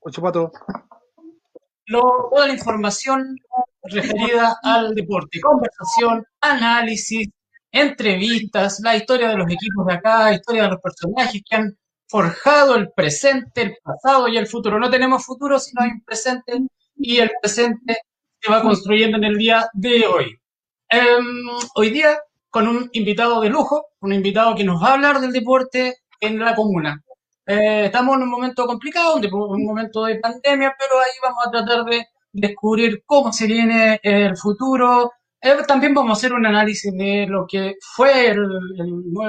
Ocho. Lo, toda la información referida al deporte, conversación, análisis, entrevistas, la historia de los equipos de acá, historia de los personajes que han forjado el presente, el pasado y el futuro. No tenemos futuro, sino hay un presente y el presente se va construyendo en el día de hoy. Em, hoy día con un invitado de lujo, un invitado que nos va a hablar del deporte en la comuna. Eh, estamos en un momento complicado, un momento de pandemia, pero ahí vamos a tratar de descubrir cómo se viene el futuro. Eh, también vamos a hacer un análisis de lo que fue, el,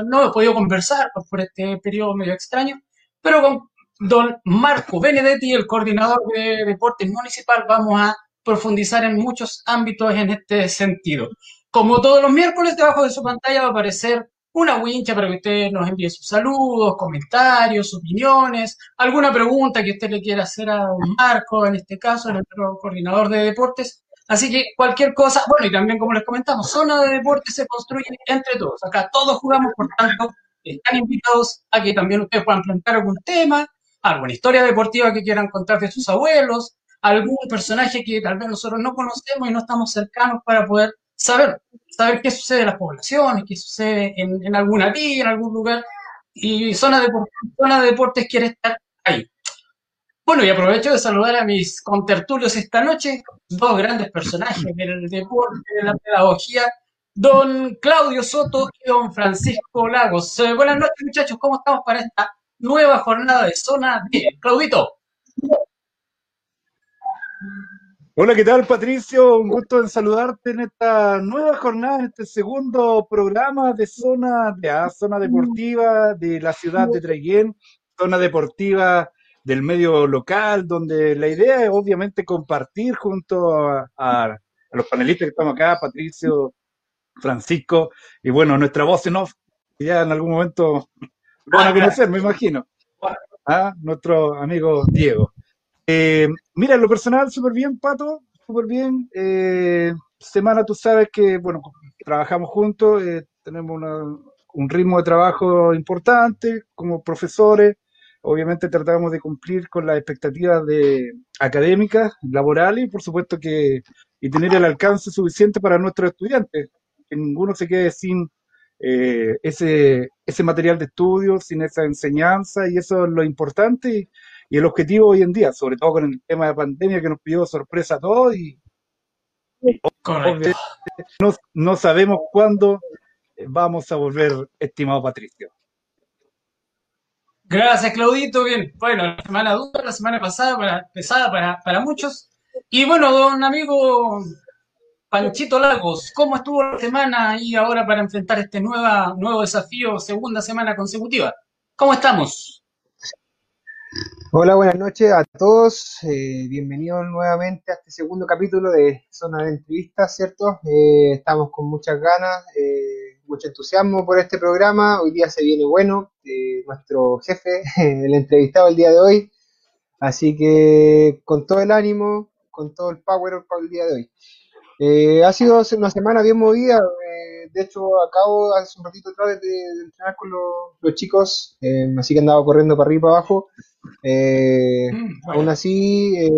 no he podido conversar por este periodo medio extraño, pero con don Marco Benedetti, el coordinador de deportes municipal, vamos a profundizar en muchos ámbitos en este sentido. Como todos los miércoles, debajo de su pantalla va a aparecer una wincha para que usted nos envíe sus saludos, comentarios, opiniones, alguna pregunta que usted le quiera hacer a don Marco, en este caso, el coordinador de deportes. Así que cualquier cosa, bueno, y también como les comentamos, zona de deportes se construye entre todos. Acá todos jugamos, por tanto, están invitados a que también ustedes puedan plantear algún tema, alguna historia deportiva que quieran contar de sus abuelos, algún personaje que tal vez nosotros no conocemos y no estamos cercanos para poder saber, saber qué sucede en las poblaciones, qué sucede en, en alguna villa, en algún lugar, y zona de, zona de deportes quiere estar ahí. Bueno, y aprovecho de saludar a mis contertulios esta noche, dos grandes personajes del deporte, de la pedagogía, don Claudio Soto y don Francisco Lagos. Eh, buenas noches, muchachos, ¿cómo estamos para esta nueva jornada de zona 10? Claudito. Hola, ¿qué tal, Patricio? Un gusto en saludarte en esta nueva jornada, en este segundo programa de zona de A, zona deportiva de la ciudad de Traiguén, zona deportiva del medio local, donde la idea es obviamente compartir junto a, a los panelistas que estamos acá, Patricio, Francisco, y bueno, nuestra voz en off, ya en algún momento lo van a conocer, me imagino. ¿Ah? Nuestro amigo Diego. Eh, mira, en lo personal, súper bien, Pato, súper bien. Eh, semana, tú sabes que, bueno, trabajamos juntos, eh, tenemos un ritmo de trabajo importante como profesores. Obviamente tratamos de cumplir con las expectativas de académicas, laborales y por supuesto que y tener el alcance suficiente para nuestros estudiantes, que ninguno se quede sin eh, ese, material de estudio, sin esa enseñanza y eso es lo importante y el objetivo hoy en día, sobre todo con el tema de pandemia que nos pidió sorpresa a todos y no sabemos cuándo vamos a volver, estimado Patricio. Gracias, Claudito. Bien, bueno, la semana dura, la semana pasada, para, pesada para, para muchos. Y bueno, don amigo Panchito Lagos, ¿cómo estuvo la semana y ahora para enfrentar este nueva, nuevo desafío, segunda semana consecutiva? ¿Cómo estamos? Hola, buenas noches a todos. eh, bienvenidos nuevamente a este segundo capítulo de Zona de Entrevistas, ¿cierto? Eh, estamos con muchas ganas, eh, mucho entusiasmo por este programa. Hoy día se viene bueno. nuestro jefe, el entrevistado el día de hoy. Así que con todo el ánimo, con todo el power para el día de hoy. Ha sido una semana bien movida. de hecho, acabo hace un ratito atrás de, de entrenar con los, los chicos, así que andaba corriendo para arriba y para abajo. Eh, Mm, aún así, eh,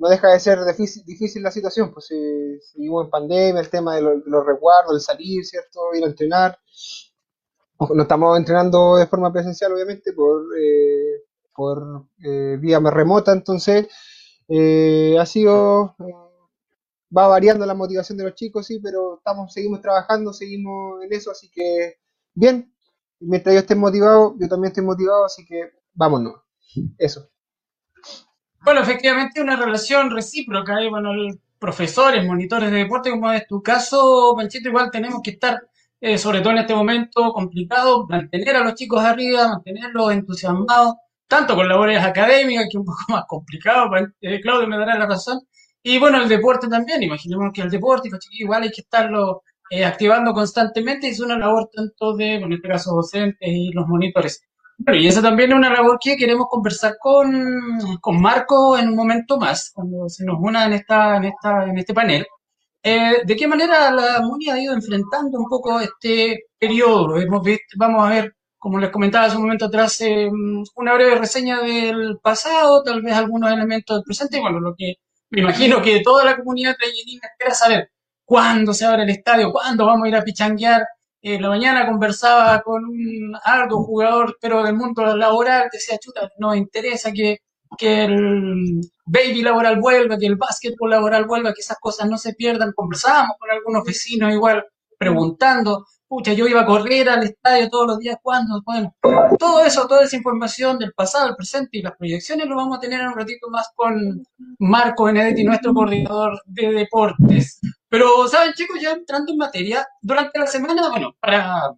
no deja de ser difícil, difícil la situación, pues eh, seguimos en pandemia, el tema de, lo- de los resguardos, el salir, ¿cierto? Ir a entrenar. No estamos entrenando de forma presencial, obviamente, por, eh, por eh, vía más remota, entonces ha sido, va variando la motivación de los chicos, sí, pero estamos, seguimos trabajando, seguimos en eso, así que bien. Mientras yo esté motivado, yo también estoy motivado, así que vámonos. Eso. Bueno, efectivamente una relación recíproca, y bueno, profesores, monitores de deporte, como es tu caso, Panchito, igual tenemos que estar, eh, sobre todo en este momento complicado, mantener a los chicos arriba, mantenerlos entusiasmados, tanto con labores académicas, que es un poco más complicado, eh, Claudio me dará la razón, y bueno, el deporte también, imaginemos que el deporte, igual hay que estarlo eh, activando constantemente, es una labor tanto de, en este caso, docentes y los monitores. Bueno, y esa también es una labor que queremos conversar con, con Marco en un momento más, cuando se nos una en esta, en esta, en este panel. Eh, ¿de qué manera la MUNI ha ido enfrentando un poco este periodo? Hemos visto, vamos a ver como les comentaba hace un momento atrás, eh, una breve reseña del pasado, tal vez algunos elementos del presente, y bueno, lo que me imagino que toda la comunidad trayerina espera saber cuándo se abre el estadio, cuándo vamos a ir a pichanguear. La mañana conversaba con un alto jugador, pero del mundo laboral, decía, chuta, nos interesa que, que el baby laboral vuelva, que el básquetbol laboral vuelva, que esas cosas no se pierdan. Conversábamos con algunos vecinos igual, preguntando, pucha, yo iba a correr al estadio todos los días, ¿cuándo? Bueno, todo eso, toda esa información del pasado, el presente y las proyecciones lo vamos a tener en un ratito más con Marco Benedetti, nuestro coordinador de deportes. Pero, ¿saben, chicos? Ya entrando en materia, durante la semana, bueno, para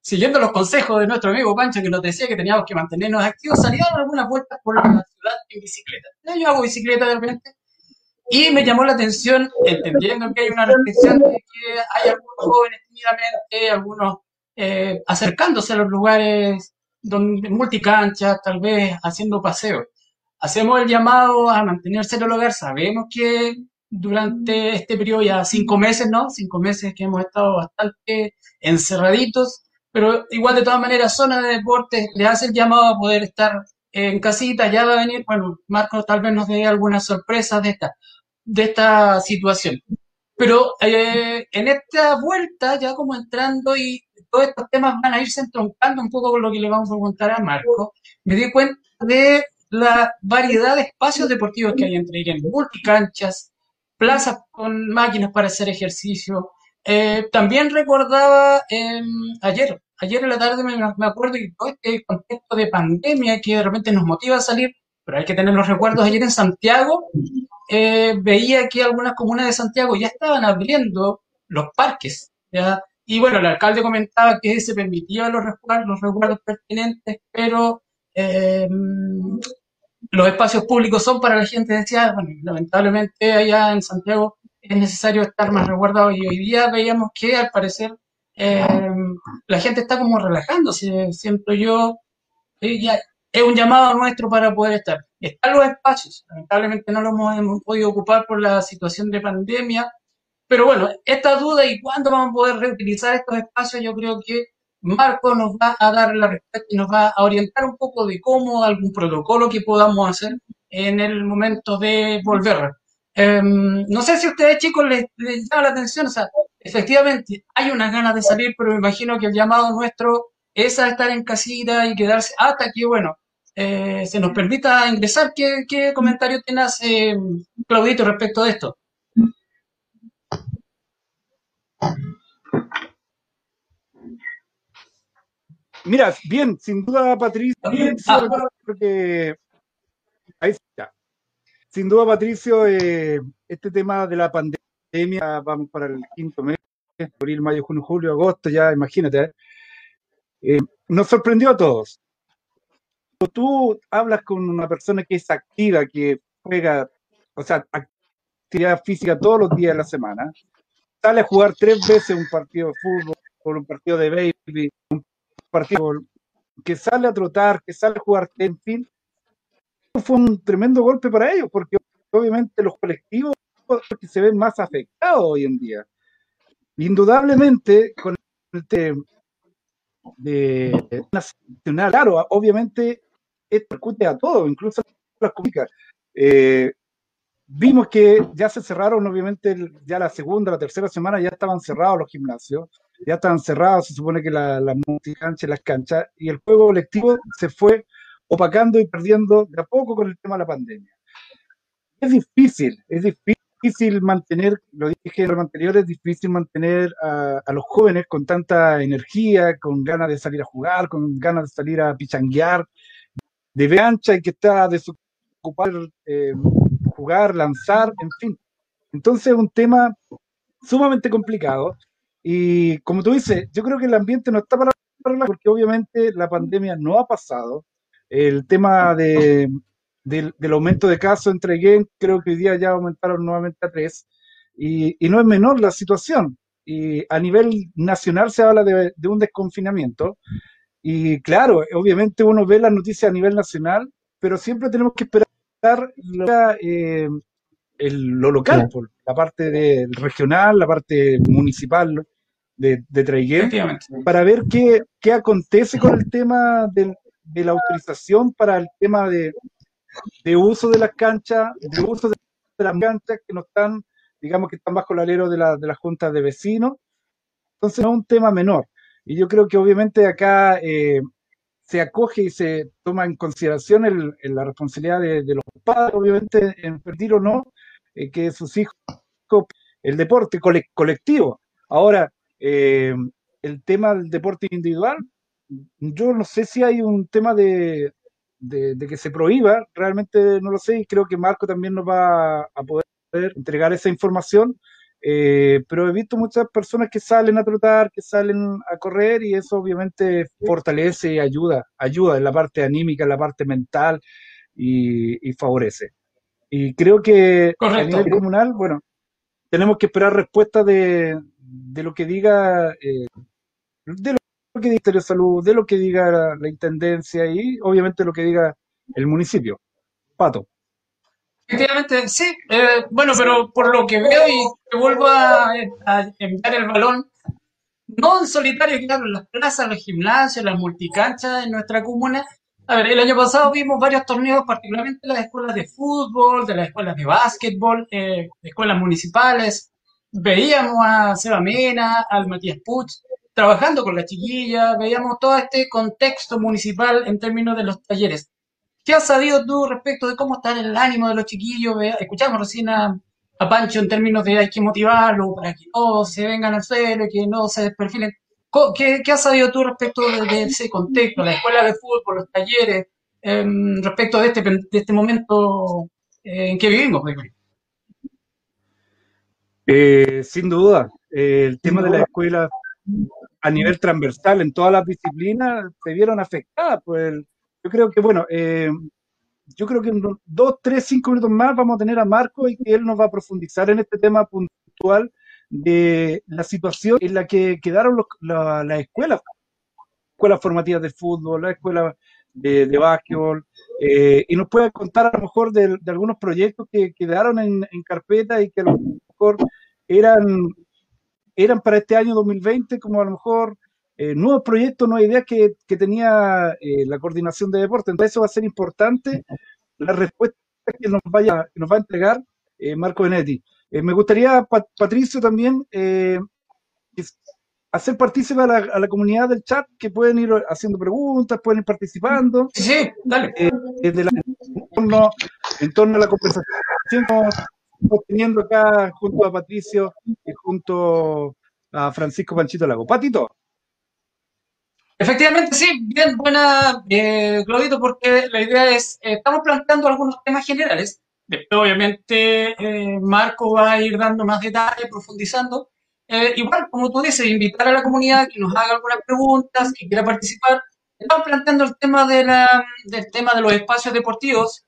siguiendo los consejos de nuestro amigo Pancho que nos decía que teníamos que mantenernos activos, salieron algunas vueltas por la ciudad en bicicleta. Yo hago bicicleta de repente y me llamó la atención, entendiendo que hay una restricción de que hay algunos jóvenes tímidamente, algunos eh, acercándose a los lugares donde multicanchas, tal vez haciendo paseos. Hacemos el llamado a mantenerse en el hogar. Sabemos que durante este periodo, ya cinco meses, ¿no? Cinco meses que hemos estado bastante encerraditos, pero igual de todas maneras, zona de deportes le hace el llamado a poder estar en casita, ya va a venir, bueno, Marcos tal vez nos dé algunas sorpresas de esta de esta situación. Pero eh, en esta vuelta, ya como entrando y todos estos temas van a irse entroncando un poco con lo que le vamos a preguntar a Marco, me di cuenta de la variedad de espacios deportivos que hay entre ellos, multicanchas, plazas con máquinas para hacer ejercicio. Eh, también recordaba em, ayer, ayer en la tarde me, me acuerdo que todo este contexto de pandemia que de repente nos motiva a salir, pero hay que tener los recuerdos ayer en Santiago, eh, veía que algunas comunas de Santiago ya estaban abriendo los parques. ¿ya? Y bueno, el alcalde comentaba que se permitía los resguardos, los resguardos pertinentes, pero eh, los espacios públicos son para la gente. Decía, bueno, lamentablemente allá en Santiago es necesario estar más resguardado. Y hoy día veíamos que al parecer eh, la gente está como relajándose, siento yo, es un llamado nuestro para poder estar. Están los espacios, lamentablemente no los hemos, podido ocupar por la situación de pandemia, pero bueno, esta duda y cuándo vamos a poder reutilizar estos espacios, yo creo que Marco nos va a dar la respuesta y nos va a orientar un poco de cómo algún protocolo que podamos hacer en el momento de volver. Em, no sé si a ustedes chicos les, llama la atención, o sea, efectivamente hay unas ganas de salir, pero me imagino que el llamado nuestro es a estar en casita y quedarse hasta que, bueno, eh, se nos permita ingresar. ¿Qué, qué comentario tienes, eh, Claudito, respecto de esto? Mira, bien, sin duda, Patricio, ah. ahí está. Sin duda, Patricio, eh, este tema de la pandemia, vamos para el quinto mes, abril, mayo, junio, julio, agosto, ya imagínate, eh, nos sorprendió a todos. Cuando tú hablas con una persona que es activa, que juega, o sea, actividad física todos los días de la semana, sale a jugar tres veces un partido de fútbol, por un partido de baby, un partido que sale a trotar, que sale a jugar, en fin, fue un tremendo golpe para ellos, porque obviamente los colectivos que se ven más afectados hoy en día. Indudablemente, con este de nacional. Claro, obviamente esto percute a todo, incluso a las comunicas. Eh, vimos que ya se cerraron, obviamente, ya la segunda, la tercera semana ya estaban cerrados los gimnasios, ya estaban cerrados, se supone que las la multicanchas, las canchas, y el juego colectivo se fue opacando y perdiendo de a poco con el tema de la pandemia. Es difícil, es difícil mantener, lo dije en los anteriores, es difícil mantener a, los jóvenes con tanta energía, con ganas de salir a jugar, con ganas de salir a pichanguear, de ver ancha y que está desocupar, eh, jugar, lanzar, en fin. Entonces es un tema sumamente complicado y como tú dices, yo creo que el ambiente no está para porque obviamente la pandemia no ha pasado. El tema de, del, aumento de casos entre games, creo que hoy día ya aumentaron nuevamente a tres, y, no es menor la situación. Y a nivel nacional se habla de, un desconfinamiento, y claro, obviamente uno ve las noticias a nivel nacional, pero siempre tenemos que esperar lo, eh, lo local, por la parte del regional, la parte municipal de, de para ver qué, qué, acontece con el tema de la autorización para el tema de, de uso de las canchas, de uso de las canchas que no están, digamos que están bajo el alero de la, de las juntas de vecinos. Entonces no es un tema menor. Y yo creo que obviamente acá eh, se acoge y se toma en consideración el, la responsabilidad de, los padres, obviamente, en perder o no, eh, que sus hijos, el deporte colectivo. Ahora, eh, el tema del deporte individual, yo no sé si hay un tema de, de, que se prohíba, realmente no lo sé y creo que Marco también nos va a poder entregar esa información, eh, pero he visto muchas personas que salen a trotar, que salen a correr y eso obviamente fortalece y ayuda, ayuda en la parte anímica, en la parte mental y, favorece. Y creo que a nivel comunal, bueno, tenemos que esperar respuesta de, de lo que diga eh, de lo que diga el de Salud, de lo que diga la, Intendencia y obviamente lo que diga el municipio. Pato. Efectivamente, sí. Eh, bueno, pero por lo que veo y que vuelvo a, enviar el balón, no en solitario, claro, las plazas, los gimnasios, las multicanchas en nuestra comuna. A ver, el año pasado vimos varios torneos, particularmente las escuelas de fútbol, de las escuelas de básquetbol, eh, escuelas municipales. Veíamos a Seba Mena, al Matías Puch, trabajando con la chiquilla, veíamos todo este contexto municipal en términos de los talleres. ¿Qué has sabido tú respecto de cómo está el ánimo de los chiquillos? Escuchamos recién a, Pancho en términos de hay que motivarlo para que no se vengan al suelo, que no se desperfilen. ¿Qué, qué has sabido tú respecto de, ese contexto, la escuela de fútbol, los talleres, em, respecto de este, de este momento eh, en que vivimos? Eh, sin duda, eh, el tema de la escuela a nivel transversal en todas las disciplinas se vieron afectadas. Pues yo creo que, bueno, eh, yo creo que en dos, tres, cinco minutos más vamos a tener a Marco y que él nos va a profundizar en este tema puntual de la situación en la que quedaron las escuelas, escuelas formativas de fútbol, las escuelas de, de básquetbol, eh, y nos puede contar a lo mejor de, algunos proyectos que quedaron en, carpeta y que a lo mejor eran eran para este año 2020 como a lo mejor eh, nuevos proyectos, nuevas ideas que, que tenía eh, la coordinación de deporte. Entonces eso va a ser importante, la respuesta que nos, vaya, que nos va a entregar eh, Marco Benetti. Me gustaría, Patricio, también hacer partícipe a la, a la, comunidad del chat, que pueden ir haciendo preguntas, pueden ir participando. Sí, dale. en, torno, en torno a la conversación teniendo acá junto a Patricio y junto a Francisco Panchito Lago. Patito. Efectivamente, sí, bien, buena, eh, Claudito, porque la idea es, eh, estamos planteando algunos temas generales. Después, obviamente, eh, Marco va a ir dando más detalles, profundizando. Eh, igual, como tú dices, invitar a la comunidad que nos haga algunas preguntas, que quiera participar. Estamos planteando el tema de la, del tema de los espacios deportivos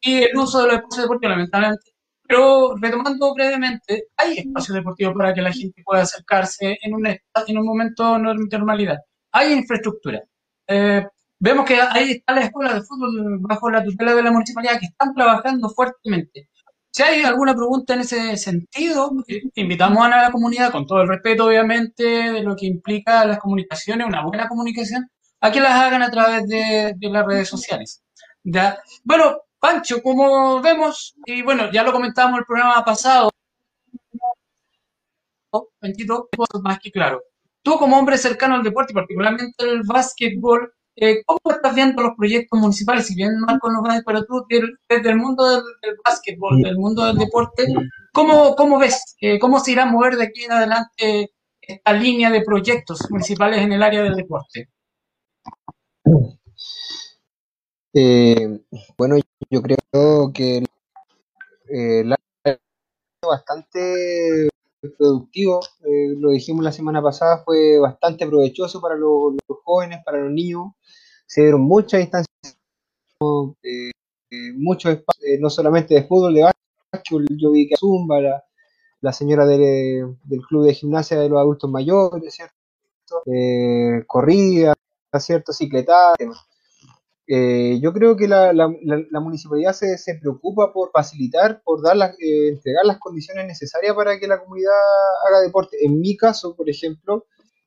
y el uso de los espacios deportivos. Lamentablemente, pero retomando brevemente, hay espacio deportivo para que la gente pueda acercarse en un, en un momento de normalidad. Hay infraestructura. Eh, vemos que hay está la escuela de fútbol bajo la tutela de la municipalidad que están trabajando fuertemente. Si hay alguna pregunta en ese sentido, invitamos a la comunidad, con todo el respeto, obviamente, de lo que implica las comunicaciones, una buena comunicación, a que las hagan a través de, de las redes sociales. ¿Ya? Bueno, Pancho, como vemos, y bueno, ya lo comentábamos el programa pasado, más que claro. Tú como hombre cercano al deporte, particularmente el básquetbol, eh, ¿cómo estás viendo los proyectos municipales? Si bien Marco nos va pero tú desde el mundo del, básquetbol, del mundo del deporte, ¿cómo, cómo ves? Eh, ¿Cómo se irá a mover de aquí en adelante esta línea de proyectos municipales en el área del deporte? Eh, bueno, yo creo que el año bastante productivo, lo dijimos la semana pasada, fue bastante provechoso para los, jóvenes, para los niños. Se dieron muchas instancias, eh, muchos espacios, no solamente de fútbol, de básquetbol, yo vi que Zumba, la, señora del club de gimnasia de los adultos mayores, ¿cierto? corrida, ¿cierto? Cicletada, eh, yo creo que la, la, la, municipalidad se, se, preocupa por facilitar, por dar las, eh, entregar las condiciones necesarias para que la comunidad haga deporte. En mi caso, por ejemplo,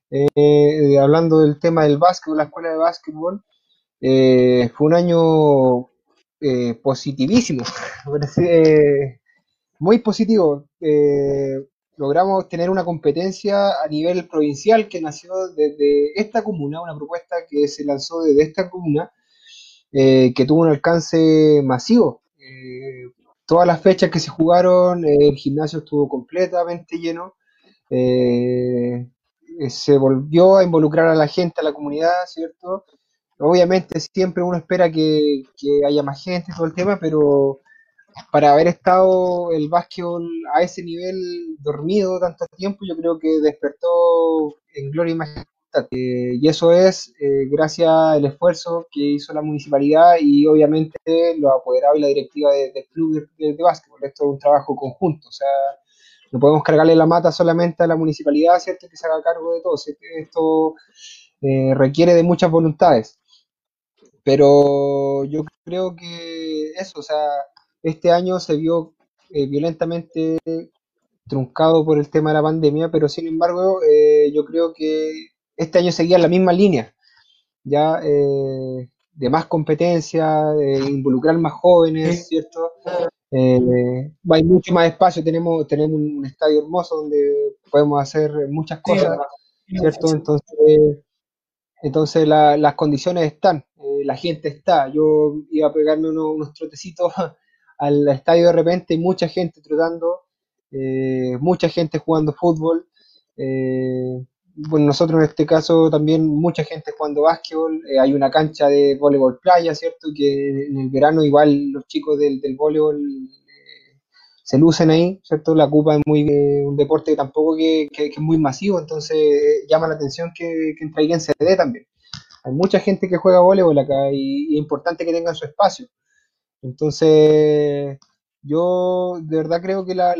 eh, hablando del tema del básquetbol, la escuela de básquetbol, fue un año positivísimo, muy positivo. logramos tener una competencia a nivel provincial que nació desde esta comuna, una propuesta que se lanzó desde esta comuna eh, que tuvo un alcance masivo. Eh, todas las fechas que se jugaron, eh, el gimnasio estuvo completamente lleno. se volvió a involucrar a la gente, a la comunidad, ¿cierto? Obviamente siempre uno espera que, haya más gente, todo el tema, pero para haber estado el básquetbol a ese nivel dormido tanto tiempo, yo creo que despertó en gloria y majestad eh, y eso es eh, gracias al esfuerzo que hizo la municipalidad y obviamente lo apoderado y la directiva del club de, básquetbol. Esto es un trabajo conjunto, o sea, no podemos cargarle la mata solamente a la municipalidad, ¿cierto? Que se haga cargo de todo. Esto eh, requiere de muchas voluntades. Pero yo creo que eso, o sea, este año se vio violentamente truncado por el tema de la pandemia, pero sin embargo, yo creo que este año seguía la misma línea, ya eh, de más competencia, de involucrar más jóvenes, ¿cierto? Eh, hay mucho más espacio, tenemos, tenemos un estadio hermoso donde podemos hacer muchas cosas, ¿cierto? Entonces, entonces las condiciones están, eh, la gente está. Yo iba a pegarme unos, trotecitos al estadio de repente, y mucha gente trotando, mucha gente jugando fútbol bueno, nosotros en este caso también mucha gente jugando básquetbol, eh, hay una cancha de voleibol playa, ¿cierto? Que en el verano igual los chicos del, voleibol eh, se lucen ahí, ¿cierto? La Cupa es muy eh, un deporte tampoco que, es muy masivo, entonces llama la atención que, que en se dé también. Hay mucha gente que juega voleibol acá y, es importante que tengan su espacio. Entonces, yo de verdad creo que la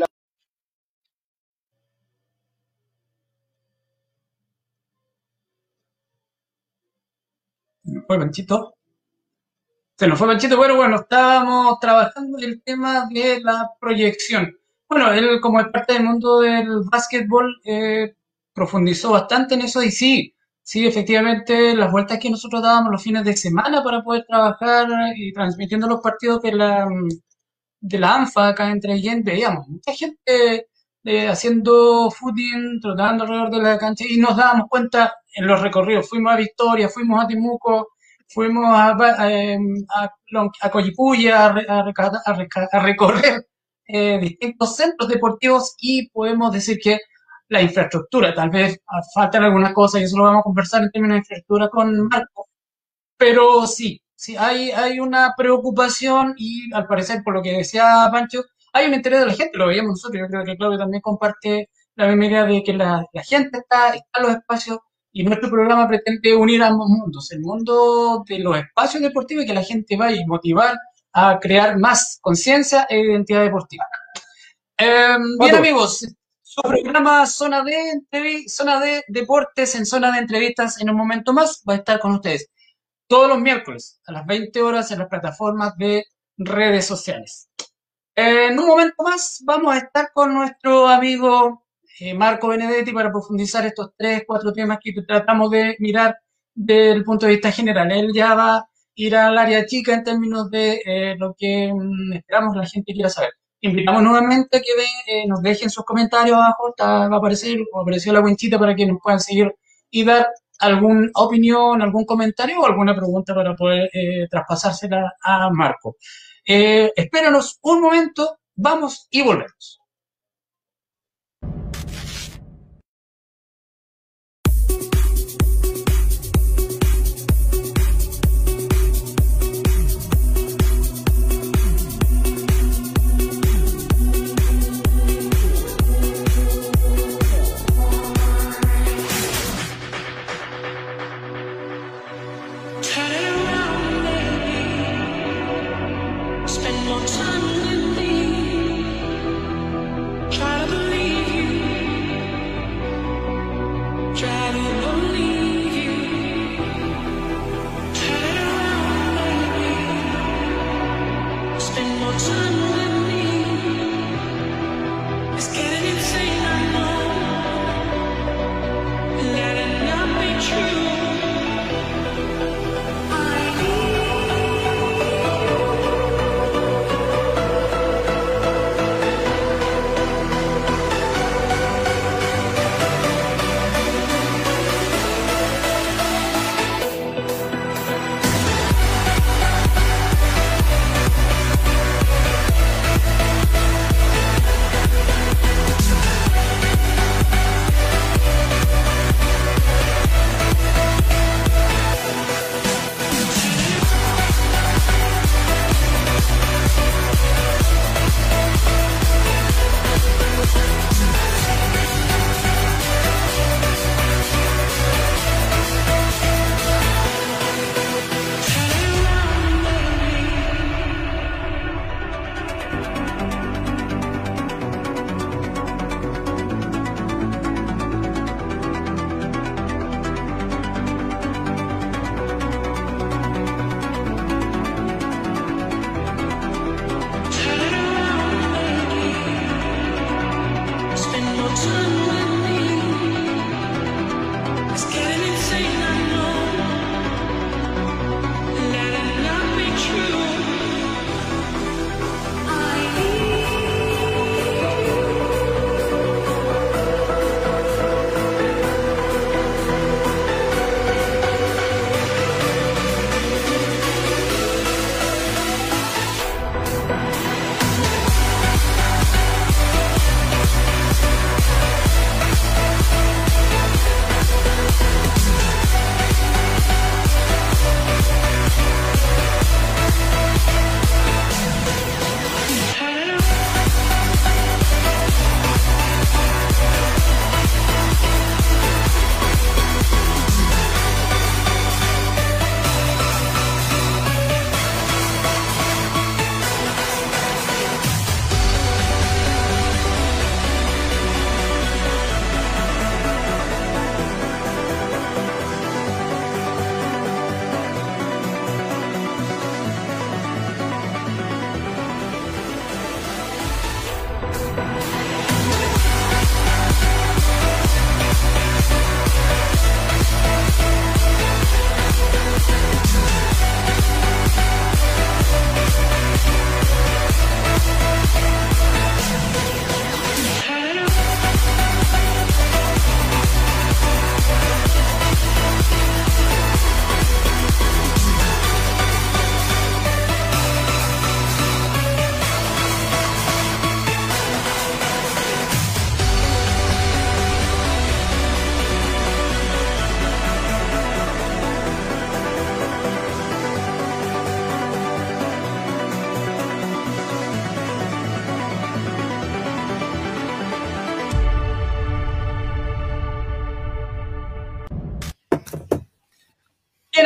fue Manchito. Se nos fue Manchito, pero bueno, estábamos trabajando el tema de la proyección. Bueno, él como es parte del mundo del básquetbol, eh, profundizó bastante en eso y sí, sí, efectivamente, las vueltas que nosotros dábamos los fines de semana para poder trabajar y transmitiendo los partidos de la, de la ANFA acá entre Yen, veíamos mucha gente eh, haciendo footing, trotando alrededor de la cancha y nos dábamos cuenta en los recorridos. Fuimos a Victoria, fuimos a Timuco, fuimos a, a, em, a, a Coyipuya a, recorrer eh, distintos centros deportivos y podemos decir que la infraestructura, tal vez faltan algunas cosas y eso lo vamos a conversar en términos de infraestructura con Marco, pero sí, sí, hay, hay una preocupación y al parecer, por lo que decía Pancho, hay un interés de la gente, lo veíamos nosotros, yo creo que Claudio también comparte la misma idea de que la, la gente está, está en los espacios y nuestro programa pretende unir ambos mundos, el mundo de los espacios deportivos y que la gente vaya y motivar a crear más conciencia e identidad deportiva. Eh, bien amigos, su programa Zona de, Zona de Deportes en Zona de Entrevistas en un momento más va a estar con ustedes todos los miércoles a las 20 horas en las plataformas de redes sociales. En un momento más vamos a estar con nuestro amigo eh, Marco Benedetti para profundizar estos tres, cuatro temas que tratamos de mirar del punto de vista general. Él ya va a ir al área chica en términos de eh, lo que mm, esperamos la gente quiera saber. Invitamos nuevamente a que eh, nos dejen sus comentarios abajo, va a aparecer, apareció la winchita para que nos puedan seguir y dar alguna opinión, algún comentario o alguna pregunta para poder traspasársela a Marco. Eh, espéranos un momento, vamos y volvemos.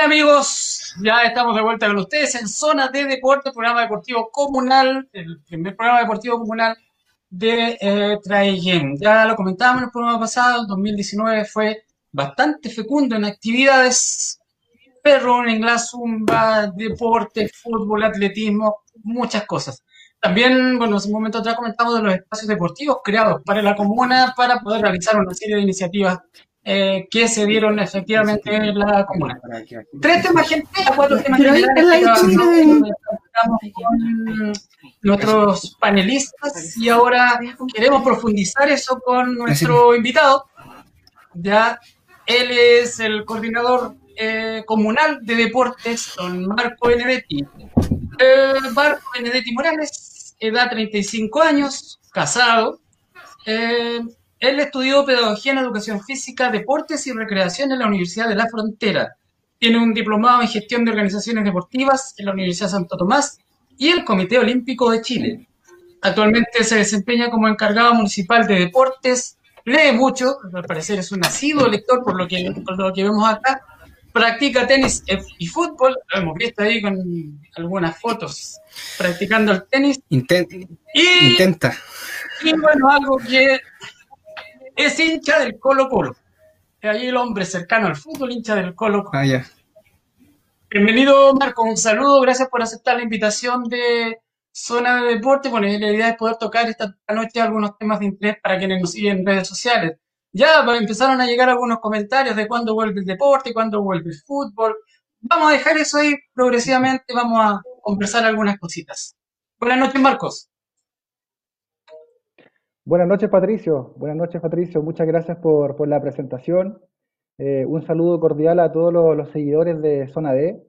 Amigos, ya estamos de vuelta con ustedes en Zona de Deporte, programa deportivo comunal, el primer programa deportivo comunal de eh. Ya lo comentábamos en el programa pasado, el 2019 fue bastante fecundo en actividades, perro, en la zumba, deporte, fútbol, atletismo, muchas cosas. También, bueno, hace un momento atrás comentamos de los espacios deportivos creados para la comuna para poder realizar una serie de iniciativas eh, que se dieron efectivamente en la comuna. Tres temas gente, cuatro temas generales con nuestros panelistas y ahora queremos profundizar eso con nuestro invitado. Ya él es el coordinador eh, comunal de deportes, don Marco Benedetti. Eh, Marco Benedetti Morales, edad 35 años, casado. Él estudió Pedagogía en Educación Física, Deportes y Recreación en la Universidad de la Frontera. Tiene un diplomado en Gestión de Organizaciones Deportivas en la Universidad Santo Tomás y el Comité Olímpico de Chile. Actualmente se desempeña como encargado municipal de deportes, lee mucho, al parecer es un asiduo lector por lo que, por lo que vemos acá, practica tenis y fútbol, lo hemos visto ahí con algunas fotos practicando el tenis. Intenta. Y, intenta. Y bueno, algo que es hincha del Colo Colo. Ahí el hombre cercano al fútbol, hincha del Colo Colo. Ah. Bienvenido, Marco. Un saludo. Gracias por aceptar la invitación de Zona de Deporte. Bueno, la idea es poder tocar esta noche algunos temas de interés para quienes nos siguen en redes sociales. Ya empezaron a llegar algunos comentarios de cuándo vuelve el deporte, cuándo vuelve el fútbol. Vamos a dejar eso ahí progresivamente. Vamos a conversar algunas cositas. Buenas noches, Marcos. Buenas noches, Patricio. Buenas noches, Patricio. Muchas gracias por, la presentación. Eh, un saludo cordial a todos los, seguidores de Zona D.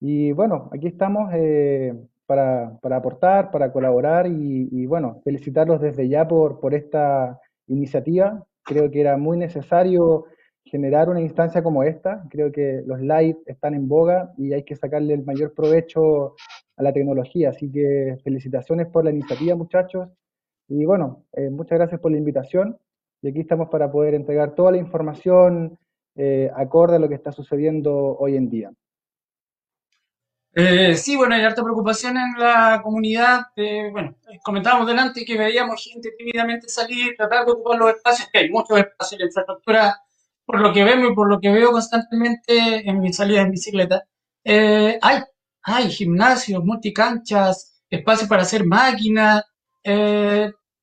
Y bueno, aquí estamos eh, para, aportar, para colaborar y, bueno, felicitarlos desde ya por, por esta iniciativa. Creo que era muy necesario generar una instancia como esta. Creo que los live están en boga y hay que sacarle el mayor provecho a la tecnología. Así que felicitaciones por la iniciativa, muchachos. Y bueno, eh, muchas gracias por la invitación. Y aquí estamos para poder entregar toda la información eh, acorde a lo que está sucediendo hoy en día. Eh, sí, bueno, hay harta preocupación en la comunidad. bueno, comentábamos delante que veíamos gente tímidamente salir, tratar de ocupar los espacios, que hay muchos espacios, la infraestructura, por lo que vemos y por lo que veo constantemente en mis salidas en bicicleta, hay, hay gimnasios, multicanchas, espacios para hacer máquinas,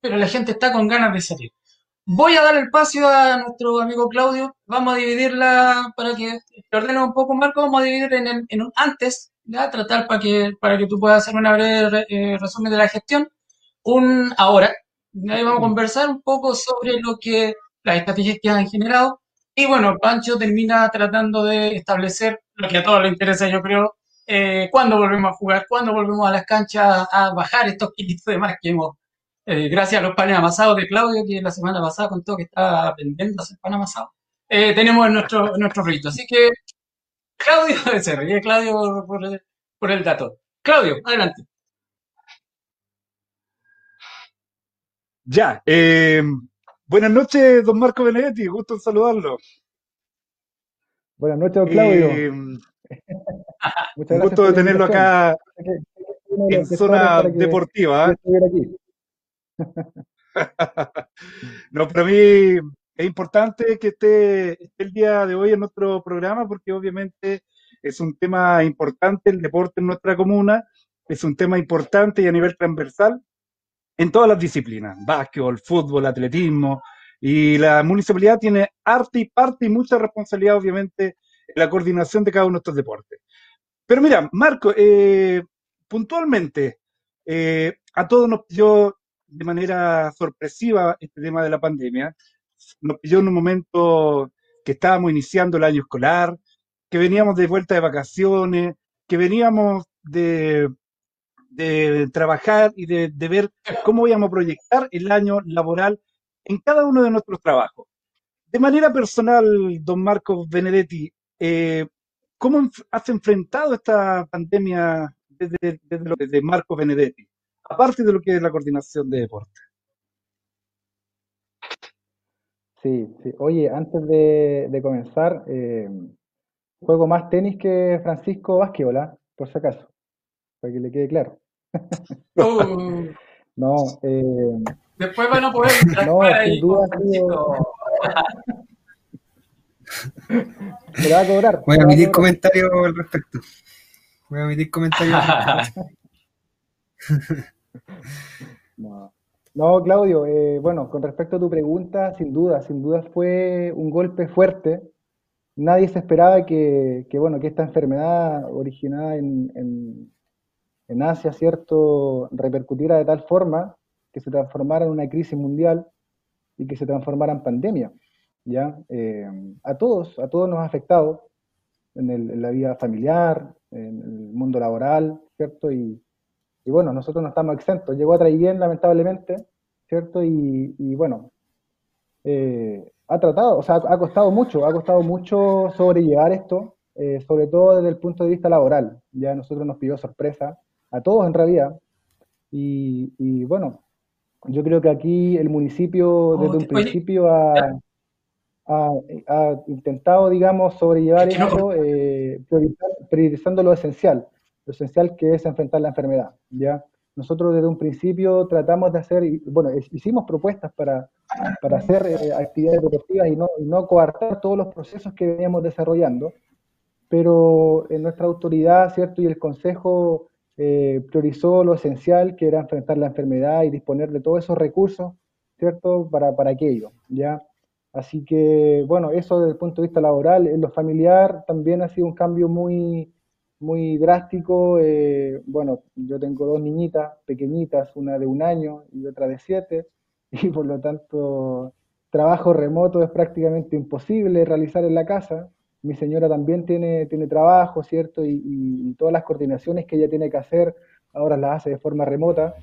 pero la gente está con ganas de salir. Voy a dar el paso a nuestro amigo Claudio. Vamos a dividirla para que te ordene un poco, Marco. Vamos a dividir en, en un antes, ¿ya? tratar para que, para que tú puedas hacer una breve eh, resumen de la gestión. Un ahora. Ahí vamos a conversar un poco sobre lo que las estrategias que han generado. Y bueno, Pancho termina tratando de establecer lo que a todos les interesa, yo creo, eh, cuándo volvemos a jugar, cuándo volvemos a las canchas a bajar estos kilitos de más que hemos eh, gracias a los panes amasados de Claudio, que la semana pasada contó que estaba aprendiendo a hacer pan amasado, eh, tenemos nuestro, nuestro rito. Así que, Claudio, se ríe Claudio por, por, el dato. Claudio, adelante. Ya, eh, buenas noches, don Marco Benedetti, gusto en saludarlo. Buenas noches, don Claudio. Eh, Muchas gusto de tenerlo acá en zona deportiva. no, para mí es importante que esté, esté, el día de hoy en nuestro programa porque obviamente es un tema importante el deporte en nuestra comuna, es un tema importante y a nivel transversal en todas las disciplinas, básquetbol, fútbol, atletismo, y la municipalidad tiene arte y parte y mucha responsabilidad obviamente en la coordinación de cada uno de estos deportes. Pero mira, Marco, eh, puntualmente, eh, a todos nos pidió de manera sorpresiva este tema de la pandemia. Nos pilló en un momento que estábamos iniciando el año escolar, que veníamos de vuelta de vacaciones, que veníamos de, de trabajar y de, de, ver cómo íbamos a proyectar el año laboral en cada uno de nuestros trabajos. De manera personal, don Marcos Benedetti, eh, ¿cómo has enfrentado esta pandemia desde, desde, desde Marcos Benedetti? Aparte de lo que es la coordinación de deporte. Sí, sí. Oye, antes de, de comenzar, eh, juego más tenis que Francisco Vázquez, por si acaso, para que le quede claro. Uh, No, eh, después van a poder No, sin duda con ha sido- Francisco. me la va a cobrar. Voy a emitir comentarios al respecto. Voy a emitir comentarios al respecto. No, Claudio, eh, bueno, con respecto a tu pregunta, sin duda, sin duda fue un golpe fuerte. Nadie se esperaba que, bueno, que esta enfermedad originada en Asia, ¿cierto?, repercutiera de tal forma que se transformara en una crisis mundial y que se transformara en pandemia, ¿ya? Eh, a todos, a todos nos ha afectado en, el- en la vida familiar, en el mundo laboral, ¿cierto? Y, y bueno, nosotros no estamos exentos. Llegó a Traiguén, lamentablemente, ¿cierto? Y, y bueno, eh, ha tratado, o sea, ha costado mucho, ha costado mucho sobrellevar esto, eh, sobre todo desde el punto de vista laboral. Ya a nosotros nos pidió sorpresa, a todos en realidad. Y, y bueno, yo creo que aquí el municipio desde un principio ha, ha- ha intentado, digamos, sobrellevar esto, eh, priorizando lo esencial, lo esencial que es enfrentar la enfermedad, ¿ya? Nosotros desde un principio tratamos de hacer, bueno, hicimos propuestas para, para hacer eh, actividades deportivas y no, no coartar todos los procesos que veníamos desarrollando, pero en nuestra autoridad, ¿cierto? Y el Consejo eh, priorizó lo esencial, que era enfrentar la enfermedad y disponer de todos esos recursos, ¿cierto? Para, para aquello, ¿ya? Así que, bueno, eso desde el punto de vista laboral, en lo familiar también ha sido un cambio muy, muy drástico. eh, bueno, yo tengo dos niñitas pequeñitas, una de un año y otra de siete, y por lo tanto, trabajo remoto es prácticamente imposible realizar en la casa. Mi señora también tiene, tiene trabajo, ¿cierto? Y, todas las coordinaciones que ella tiene que hacer, ahora las hace de forma remota.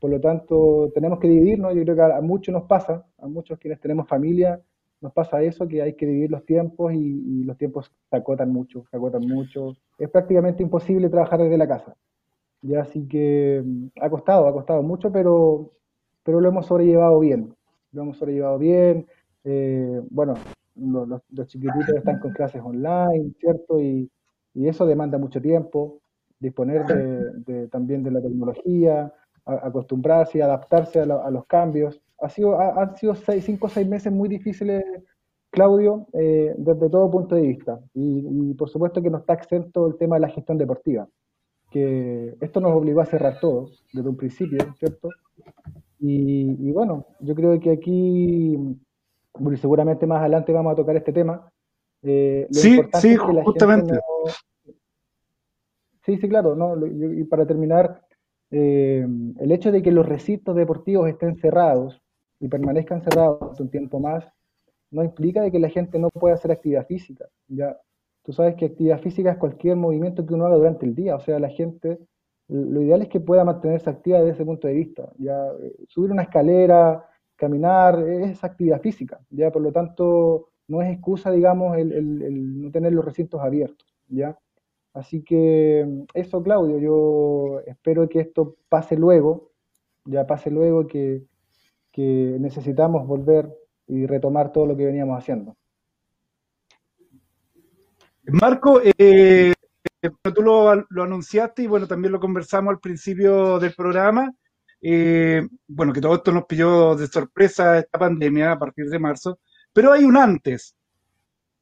Por lo tanto, tenemos que dividirnos. Yo creo que a muchos nos pasa, a muchos quienes tenemos familia, nos pasa eso, que hay que dividir los tiempos y, los tiempos se acotan mucho, se acotan mucho. Es prácticamente imposible trabajar desde la casa. Ya así que mm, ha costado, ha costado mucho, pero, pero lo hemos sobrellevado bien. Lo hemos sobrellevado bien. Eh, bueno, lo- los, chiquititos están con clases online, ¿cierto? Y, y eso demanda mucho tiempo, disponer de, de- también de la tecnología, a- acostumbrarse y adaptarse a, a los cambios. Ha sido, ha- han sido seis, cinco o seis meses muy difíciles, Claudio, eh, desde todo punto de vista. Y, y por supuesto que no está exento el tema de la gestión deportiva, que esto nos obligó a cerrar todo desde un principio, ¿cierto? Y, y bueno, yo creo que aquí, bueno, seguramente más adelante vamos a tocar este tema. eh, lo Sí, sí, es que la justamente. no... Sí, sí, claro, ¿no? Y para terminar, eh, el hecho de que los recintos deportivos estén cerrados y permanezcan cerrados un tiempo más, no implica de que la gente no pueda hacer actividad física. Ya, tú sabes que actividad física es cualquier movimiento que uno haga durante el día, o sea, la gente, lo ideal es que pueda mantenerse activa desde ese punto de vista. Ya, subir una escalera, caminar, es actividad física. Ya, por lo tanto, no es excusa, digamos, el, el- el no tener los recintos abiertos. Ya. Así que eso, Claudio, yo espero que esto pase luego, ya pase luego, que, que necesitamos volver y retomar todo lo que veníamos haciendo. Marco, eh, tú lo, lo anunciaste y bueno, también lo conversamos al principio del programa. Eh, bueno, que todo esto nos pilló de sorpresa esta pandemia a partir de marzo, pero hay un antes.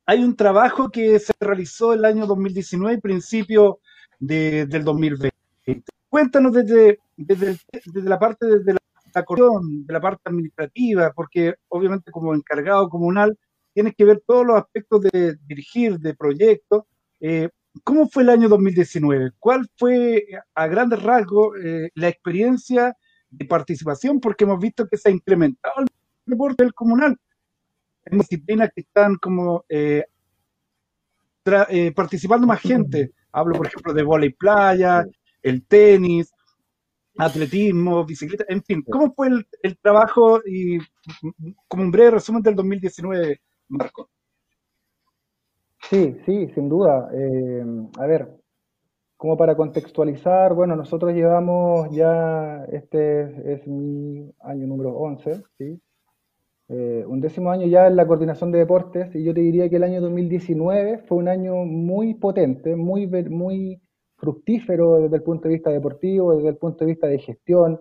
Hay un trabajo que se realizó el año 2019 y principio de- del 2020. Cuéntanos desde, desde, desde la parte desde la, coordinación, de la parte administrativa, porque obviamente como encargado comunal tienes que ver todos los aspectos de dirigir, de proyectos. Eh, ¿Cómo fue el año 2019? ¿Cuál fue a grandes rasgos eh, la experiencia de participación? Porque hemos visto que se ha incrementado el deporte del comunal. Hay disciplinas que están como eh, eh, participando más gente. Hablo, por ejemplo, de vóley playa, el tenis, atletismo, bicicleta, en fin. ¿Cómo fue el, el trabajo y como un breve resumen del 2019, Marco? Sí, sí, sin duda. Eh, a ver, como para contextualizar, bueno, nosotros llevamos ya, este es mi año número 11, ¿sí? eh, un décimo año ya en la coordinación de deportes y yo te diría que el año 2019 fue un año muy potente, muy, muy fructífero desde el punto de vista deportivo, desde el punto de vista de gestión.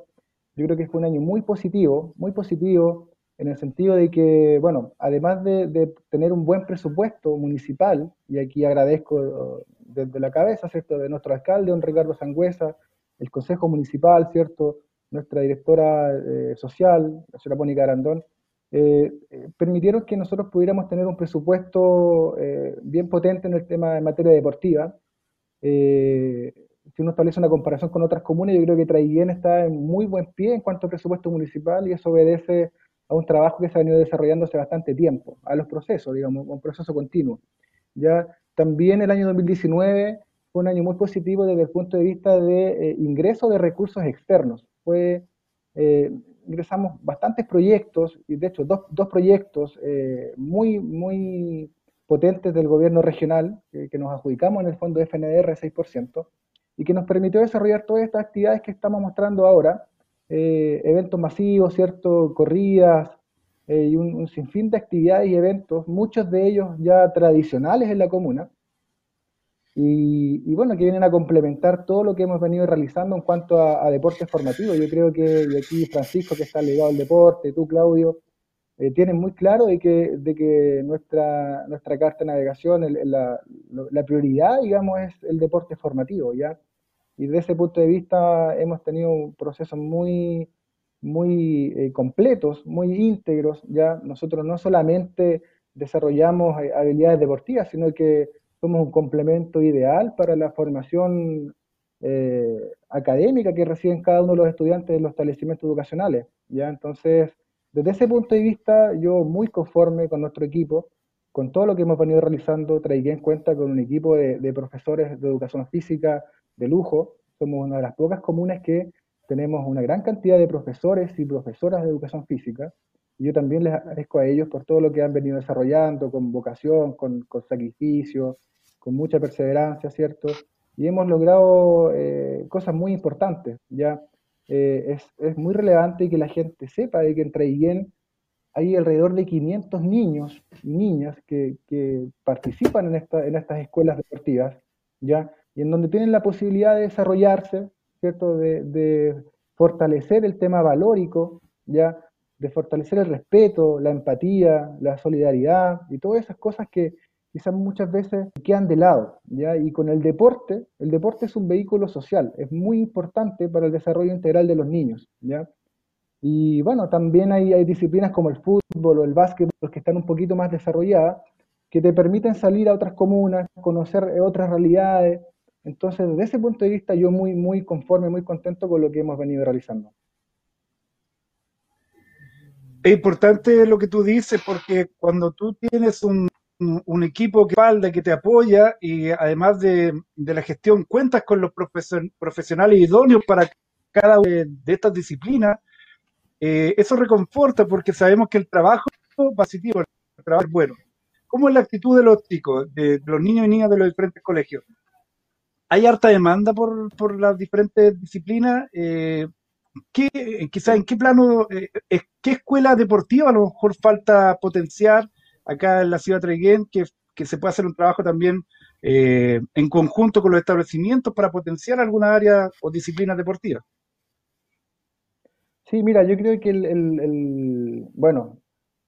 Yo creo que fue un año muy positivo, muy positivo en el sentido de que, bueno, además de, tener un buen presupuesto municipal, y aquí agradezco desde la cabeza, ¿cierto?, de nuestro alcalde, don Ricardo Sangüesa, el Consejo Municipal, ¿cierto?, nuestra directora eh, social, la señora Mónica Arandón, eh, eh, permitieron que nosotros pudiéramos tener un presupuesto bien potente en el tema en materia deportiva. Si uno establece una comparación con otras comunas, yo creo que Traiguén está en muy buen pie en cuanto a presupuesto municipal y eso obedece a un trabajo que se ha venido desarrollando hace bastante tiempo, a los procesos, digamos, un proceso continuo. Ya también el año 2019 fue un año muy positivo desde el punto de vista de ingreso de recursos externos. Fue eh, ingresamos bastantes proyectos, y de hecho dos, dos proyectos eh, muy, muy potentes del gobierno regional, que nos adjudicamos en el fondo FNDR 6%, y que nos permitió desarrollar todas estas actividades que estamos mostrando ahora, eh, eventos masivos, ¿cierto? corridas, y un, un, sinfín de actividades y eventos, muchos de ellos ya tradicionales en la comuna, y, bueno, que vienen a complementar todo lo que hemos venido realizando en cuanto a, deportes formativos. Yo creo que aquí Francisco, que está ligado al deporte, tú Claudio, eh, tienen muy claro de que, de que nuestra, nuestra carta de navegación, la, prioridad, digamos, es el deporte formativo, ¿ya? Y desde ese punto de vista hemos tenido procesos muy, muy eh, completos, muy íntegros, ¿ya? Nosotros no solamente desarrollamos eh, habilidades deportivas, sino que somos un complemento ideal para la formación eh, académica que reciben cada uno de los estudiantes en los establecimientos educacionales. ¿ya? Entonces, desde ese punto de vista, yo muy conforme con nuestro equipo, con todo lo que hemos venido realizando, traigué en cuenta con un equipo de, de profesores de educación física de lujo. Somos una de las pocas comunes que tenemos una gran cantidad de profesores y profesoras de educación física y yo también les agradezco a ellos por todo lo que han venido desarrollando, con vocación, con, con sacrificio, con mucha perseverancia, ¿cierto? Y hemos logrado eh, cosas muy importantes, ¿ya? Eh, es, es, muy relevante que la gente sepa de que en Traiguén hay alrededor de 500 niños y niñas que, que participan en, esta, en estas escuelas deportivas, ¿ya? Y en donde tienen la posibilidad de desarrollarse, ¿cierto? De, de fortalecer el tema valórico, ¿ya? de fortalecer el respeto, la empatía, la solidaridad y todas esas cosas que quizás muchas veces quedan de lado, ¿ya? Y con el deporte, el deporte es un vehículo social, es muy importante para el desarrollo integral de los niños, ¿ya? Y bueno, también hay, hay disciplinas como el fútbol o el básquetbol que están un poquito más desarrolladas, que te permiten salir a otras comunas, conocer otras realidades. Entonces, desde ese punto de vista, yo muy, muy conforme, muy contento con lo que hemos venido realizando. Es importante lo que tú dices porque cuando tú tienes un, equipo que falda, que te apoya y además de, la gestión cuentas con los profesionales idóneos para cada una de estas disciplinas, eh, eso reconforta porque sabemos que el trabajo positivo, el trabajo es bueno. ¿Cómo es la actitud de los chicos, de los niños y niñas de los diferentes colegios? ¿Hay harta demanda por, por las diferentes disciplinas? Eh, ¿qué, quizá en qué plano, eh, qué escuela deportiva a lo mejor falta potenciar acá en la ciudad de que, se pueda hacer un trabajo también eh, en conjunto con los establecimientos para potenciar alguna área o disciplina deportiva? Sí, mira, yo creo que el, el, bueno,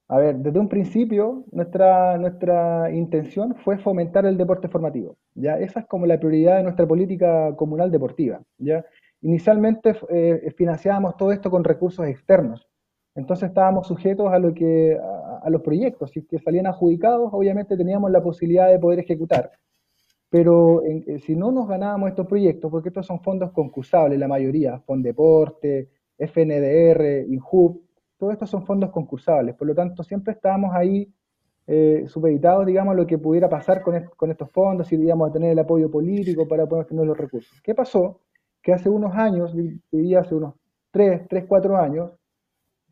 a ver, desde un principio nuestra, nuestra intención fue fomentar el deporte formativo, ¿ya? Esa es como la prioridad de nuestra política comunal deportiva, ¿ya? Inicialmente eh, financiábamos todo esto con recursos externos, entonces estábamos sujetos a lo que a, los proyectos, si que salían adjudicados, obviamente teníamos la posibilidad de poder ejecutar. Pero eh, si no nos ganábamos estos proyectos, porque estos son fondos concursables, la mayoría, Fondeporte, FNDR, INJUB, todos estos son fondos concursables, por lo tanto siempre estábamos ahí eh, supeditados, digamos, a lo que pudiera pasar con, estos fondos y, digamos, a tener el apoyo político para poder tener los recursos. ¿Qué pasó? que hace unos años, diría hace unos 3, 3, 4 años,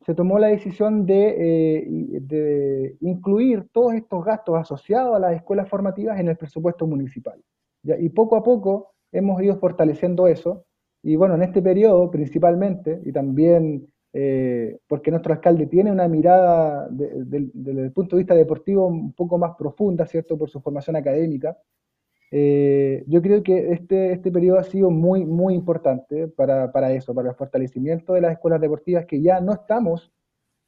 se tomó la decisión de, eh, de, incluir todos estos gastos asociados a las escuelas formativas en el presupuesto municipal. Y poco a poco hemos ido fortaleciendo eso. Y bueno, en este periodo principalmente, y también eh, porque nuestro alcalde tiene una mirada desde el punto de vista deportivo un poco más profunda, ¿cierto? Por su formación académica. Eh, yo creo que este, este periodo ha sido muy, muy importante para, para, eso, para el fortalecimiento de las escuelas deportivas que ya no estamos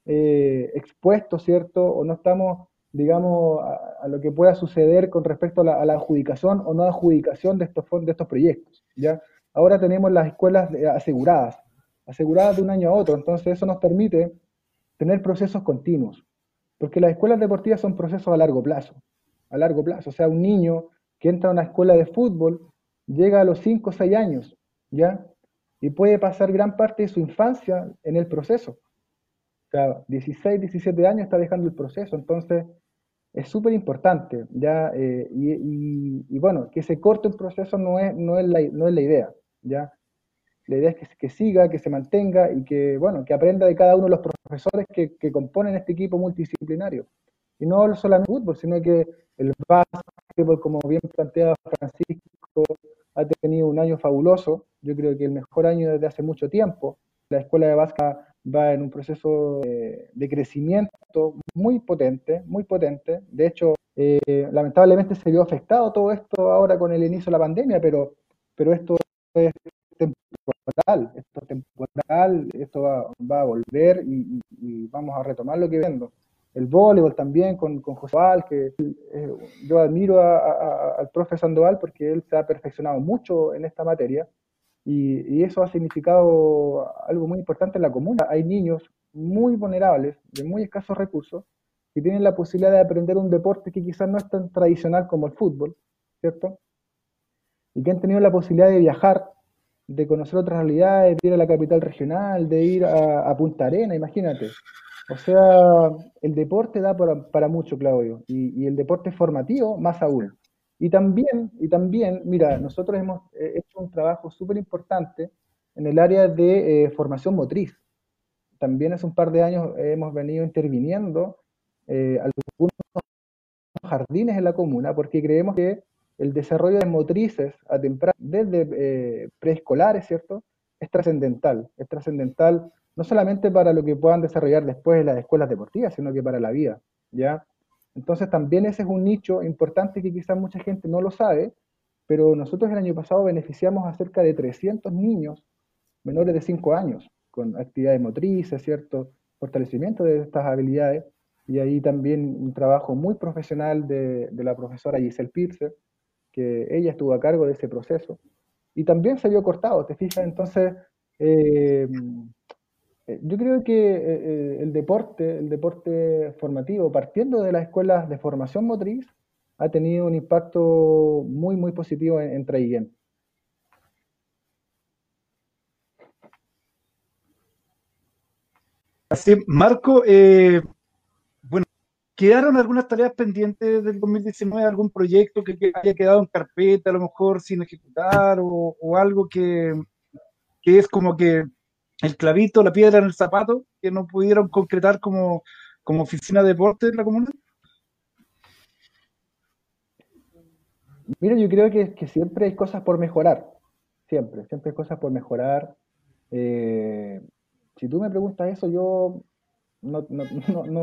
eh, expuestos, ¿cierto? O no estamos, digamos, a, lo que pueda suceder con respecto a la, adjudicación o no adjudicación de estos, de estos proyectos, ¿ya? Ahora tenemos las escuelas aseguradas, aseguradas de un año a otro, entonces eso nos permite tener procesos continuos, porque las escuelas deportivas son procesos a largo plazo, a largo plazo, o sea, un niño que entra a una escuela de fútbol, llega a los 5 o 6 años, ¿ya? Y puede pasar gran parte de su infancia en el proceso. O sea, 16, 17 años está dejando el proceso, entonces es súper importante, ¿ya? Eh, y, bueno, que se corte un proceso no es, no es, la, no es la idea, ¿ya? La idea es que, siga, que se mantenga y que, bueno, que aprenda de cada uno de los profesores que, componen este equipo multidisciplinario. Y no solamente el fútbol, sino que el básquetbol, como bien planteaba Francisco, ha tenido un año fabuloso. Yo creo que el mejor año desde hace mucho tiempo. La escuela de básquet va en un proceso de, crecimiento muy potente, muy potente. De hecho, eh, lamentablemente se vio afectado todo esto ahora con el inicio de la pandemia, pero, pero esto es temporal, esto es temporal, esto va, a volver y, y, vamos a retomar lo que viendo el voleibol también con, con José Val, que eh, yo admiro al profe Sandoval porque él se ha perfeccionado mucho en esta materia y, y, eso ha significado algo muy importante en la comuna. Hay niños muy vulnerables, de muy escasos recursos, que tienen la posibilidad de aprender un deporte que quizás no es tan tradicional como el fútbol, ¿cierto? Y que han tenido la posibilidad de viajar, de conocer otras realidades, de ir a la capital regional, de ir a, a Punta Arena, imagínate. O sea, el deporte da para, mucho, Claudio, y, el deporte formativo más aún. Y también, y también, mira, nosotros hemos eh, hecho un trabajo súper importante en el área de eh, formación motriz. También hace un par de años hemos venido interviniendo eh, algunos jardines en la comuna porque creemos que el desarrollo de motrices a temprano, desde preescolares, ¿cierto? Es trascendental, es trascendental no solamente para lo que puedan desarrollar después en las escuelas deportivas, sino que para la vida, ¿ya? Entonces también ese es un nicho importante que quizás mucha gente no lo sabe, pero nosotros el año pasado beneficiamos a cerca de 300 niños menores de 5 años con actividades motrices, ¿cierto? Fortalecimiento de estas habilidades y ahí también un trabajo muy profesional de, la profesora Giselle Pierce, que ella estuvo a cargo de ese proceso. Y también se vio cortado, ¿te fijas? Entonces, eh, eh, yo creo que eh, el deporte, el deporte formativo, partiendo de las escuelas de formación motriz, ha tenido un impacto muy, muy positivo en, en Así, Marco, ¿quedaron algunas tareas pendientes del 2019? ¿Algún proyecto que, haya quedado en carpeta, a lo mejor sin ejecutar, o, algo que, que es como que el clavito, la piedra en el zapato que no pudieron concretar como, como oficina de deporte en la comuna? Mira, yo creo que, siempre hay cosas por mejorar. Siempre, siempre hay cosas por mejorar. Eh, si tú me preguntas eso, yo no,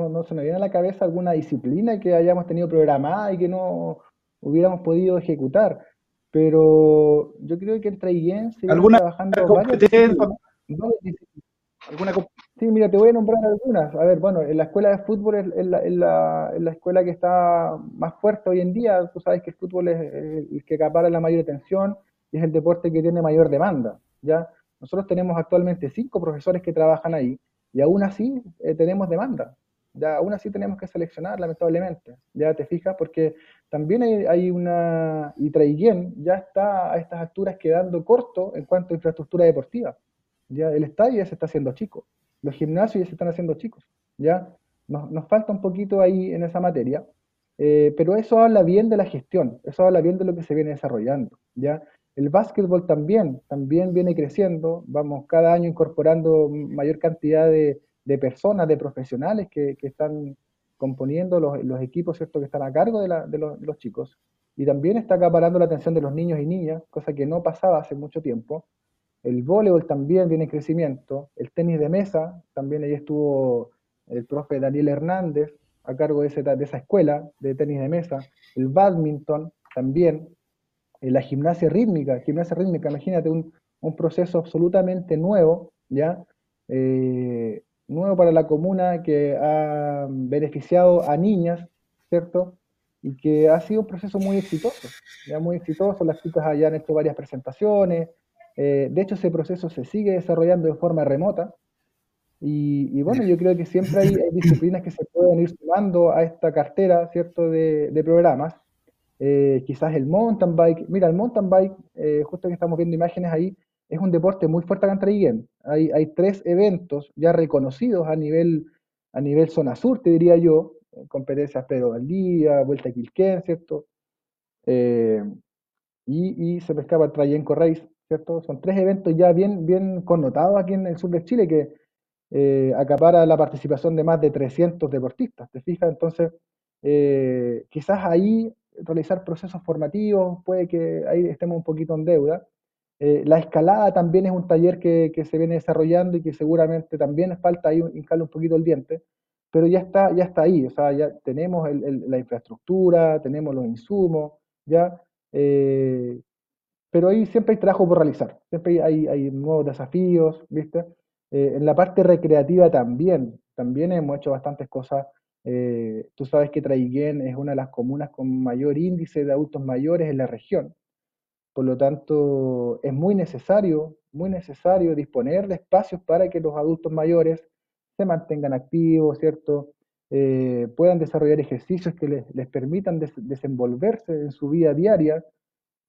no, se me viene a la cabeza alguna disciplina que hayamos tenido programada y que no hubiéramos podido ejecutar. Pero yo creo que IEN se ¿Alguna trabajando ¿Alguna sí, mira, te voy a nombrar algunas. A ver, bueno, en la escuela de fútbol es, la, escuela que está más fuerte hoy en día. Tú sabes que el fútbol es el que acapara la mayor atención y es el deporte que tiene mayor demanda. ¿ya? Nosotros tenemos actualmente cinco profesores que trabajan ahí y aún así eh, tenemos demanda. Ya, aún así tenemos que seleccionar, lamentablemente. Ya te fijas, porque también hay, una. Y Traiguén ya está a estas alturas quedando corto en cuanto a infraestructura deportiva. Ya el estadio ya se está haciendo chico, los gimnasios ya se están haciendo chicos, ya nos, nos falta un poquito ahí en esa materia, eh, pero eso habla bien de la gestión, eso habla bien de lo que se viene desarrollando, ya. El básquetbol también, también viene creciendo, vamos cada año incorporando mayor cantidad de, personas, de profesionales que, están componiendo los, equipos ¿cierto? que están a cargo de, la, de, los, chicos. Y también está acaparando la atención de los niños y niñas, cosa que no pasaba hace mucho tiempo. el voleibol también viene en crecimiento, el tenis de mesa, también ahí estuvo el profe Daniel Hernández a cargo de, de esa escuela de tenis de mesa, el badminton también, eh, la gimnasia rítmica, gimnasia rítmica, imagínate un, un proceso absolutamente nuevo, ¿ya? Eh, nuevo para la comuna que ha beneficiado a niñas, ¿cierto? Y que ha sido un proceso muy exitoso, ya muy exitoso, las chicas ya han hecho varias presentaciones, eh, de hecho ese proceso se sigue desarrollando de forma remota, y, bueno, yo creo que siempre hay, disciplinas que se pueden ir sumando a esta cartera, ¿cierto?, de programas. Eh, quizás el mountain bike. Mira, el mountain bike, eh, justo que estamos viendo imágenes ahí, es un deporte muy fuerte acá en Traiguén. Hay, hay tres eventos ya reconocidos a nivel, a nivel zona sur, te diría yo, competencias Pedro Valdía, Vuelta a Quilquén, ¿cierto? Eh, y, y, se me escapa el Trayenco Race, ¿cierto? Son tres eventos ya bien, bien connotados aquí en el sur de Chile que eh, acapara la participación de más de 300 deportistas, ¿te fijas? Entonces, eh, quizás ahí realizar procesos formativos, puede que ahí estemos un poquito en deuda. Eh, la escalada también es un taller que, que, se viene desarrollando y que seguramente también falta ahí hincarle un poquito el diente, pero ya está, ya está ahí, o sea, ya tenemos la infraestructura, tenemos los insumos, ya, eh, pero ahí siempre hay trabajo por realizar, siempre hay, hay nuevos desafíos, ¿viste? Eh, en la parte recreativa también, también hemos hecho bastantes cosas. Eh, tú sabes que Traiguén es una de las comunas con mayor índice de adultos mayores en la región. Por lo tanto, es muy necesario, muy necesario disponer de espacios para que los adultos mayores se mantengan activos, ¿cierto? Eh, puedan desarrollar ejercicios que les, permitan des desenvolverse en su vida diaria,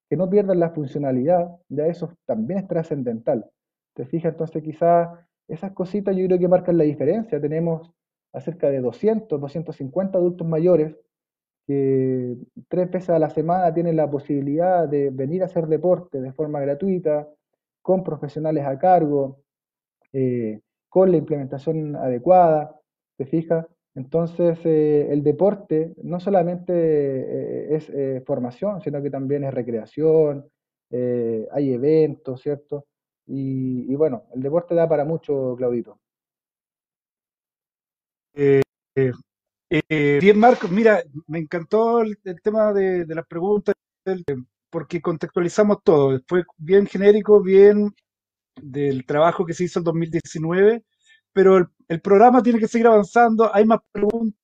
que no pierdan la funcionalidad, ya eso también es trascendental. ¿Te fijas? Entonces quizás esas cositas yo creo que marcan la diferencia. Tenemos a cerca de 200, 250 adultos mayores que tres veces a la semana tienen la posibilidad de venir a hacer deporte de forma gratuita, con profesionales a cargo, eh, con la implementación adecuada, ¿te fijas? Entonces, eh, el deporte no solamente eh, es formación, sino que también es recreación, hay eventos, ¿cierto? Y, y, bueno, el deporte da para mucho, Claudito. Eh, eh, bien, Marcos, mira, me encantó el, tema de, de, las preguntas, porque contextualizamos todo. Fue bien genérico, bien del trabajo que se hizo en 2019, pero el, programa tiene que seguir avanzando. Hay más preguntas.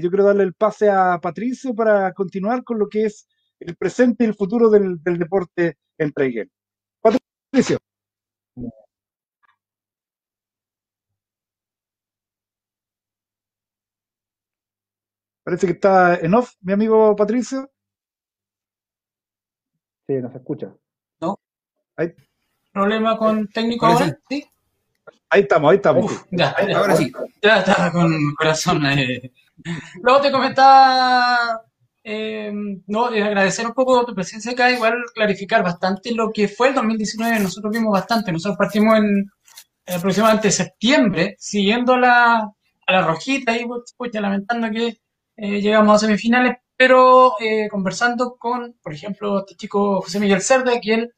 Yo quiero darle el pase a Patricio para continuar con lo que es el presente y el futuro del, deporte en. Patricio. Parece que está en off, mi amigo Patricio. Sí, nos escucha. ¿No? Ahí, ¿Problema con técnico ahora? ¿Sí? ahí estamos, ahí estamos. Uf, ya, ahora sí. Ya estaba con corazón. Eh. Luego te comentaba, eh, no, agradecer un poco tu presencia acá, igual clarificar bastante lo que fue el 2019. Nosotros vimos bastante. Nosotros partimos en aproximadamente septiembre, siguiendo la, a la rojita y pues, lamentando que eh, llegamos a semifinales, pero eh, conversando con, por ejemplo, este chico José Miguel Cerda, quien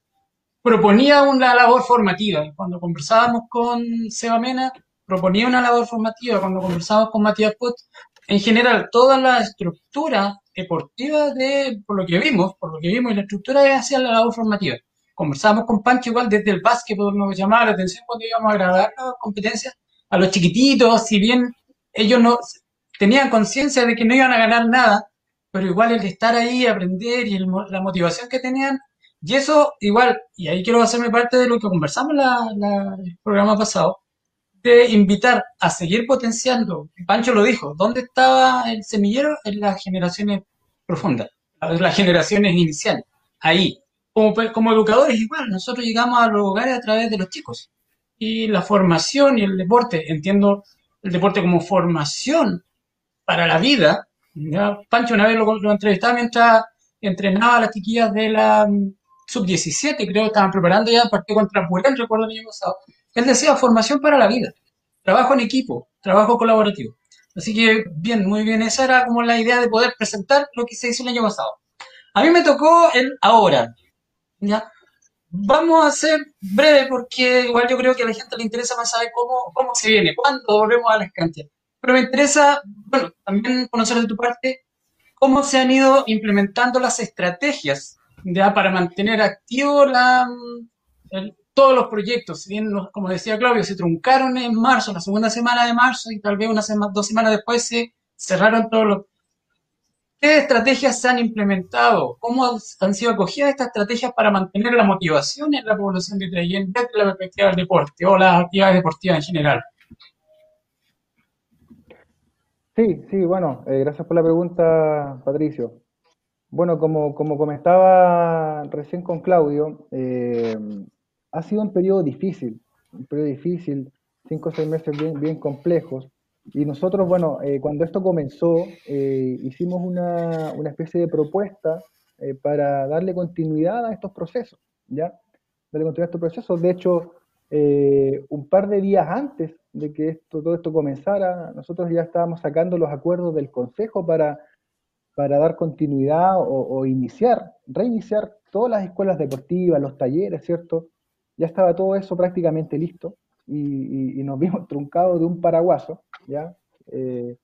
proponía una labor formativa. Cuando conversábamos con Seba Mena, proponía una labor formativa. Cuando conversábamos con Matías Pot, en general, toda la estructura deportiva de, por lo que vimos, por lo que vimos, y la estructura es hacia la labor formativa. Conversábamos con Pancho igual desde el básquet, nos llamaba la atención cuando íbamos a grabar las competencias a los chiquititos, si bien ellos no tenían conciencia de que no iban a ganar nada, pero igual el estar ahí, aprender y el, la motivación que tenían, y eso igual, y ahí quiero hacerme parte de lo que conversamos la, la, el programa pasado, de invitar a seguir potenciando, Pancho lo dijo, ¿dónde estaba el semillero? En las generaciones profundas, las generaciones iniciales, ahí. Como, como educadores igual, nosotros llegamos a los hogares a través de los chicos. Y la formación y el deporte, entiendo el deporte como formación para la vida. Pancho una vez lo, lo, entrevistaba mientras entrenaba a las chiquillas de la mm, sub-17, creo que estaban preparando ya el partido contra Purel, recuerdo el año pasado. Él decía formación para la vida, trabajo en equipo, trabajo colaborativo. Así que bien, muy bien, esa era como la idea de poder presentar lo que se hizo el año pasado. A mí me tocó el ahora, ¿ya? vamos a ser breve porque igual yo creo que a la gente le interesa más saber cómo, cómo se viene, cuándo volvemos a las canchas. Pero me interesa, bueno, también conocer de tu parte cómo se han ido implementando las estrategias ya para mantener activo la, todos los proyectos. Si bien, como decía Claudio, se truncaron en marzo, la segunda semana de marzo, y tal vez una dos semanas después se cerraron todos los... ¿Qué estrategias se han implementado? ¿Cómo han sido acogidas estas estrategias para mantener la motivación en la población de Traillén desde la perspectiva del deporte o las actividades deportivas en general? Sí, sí, bueno, eh, gracias por la pregunta, Patricio. Bueno, como, como comentaba recién con Claudio, eh, ha sido un periodo difícil, un periodo difícil, cinco o seis meses bien, bien complejos. Y nosotros, bueno, eh, cuando esto comenzó, hicimos una, una especie de propuesta para darle continuidad a estos procesos, ¿ya? Darle continuidad a estos procesos. De hecho, un par de días antes de que esto, todo esto comenzara, nosotros ya estábamos sacando los acuerdos del Consejo para para dar continuidad o, iniciar, reiniciar todas las escuelas deportivas, los talleres, ¿cierto? Ya estaba todo eso prácticamente listo y nos vimos truncados de un paraguaso, ¿ya? Eh,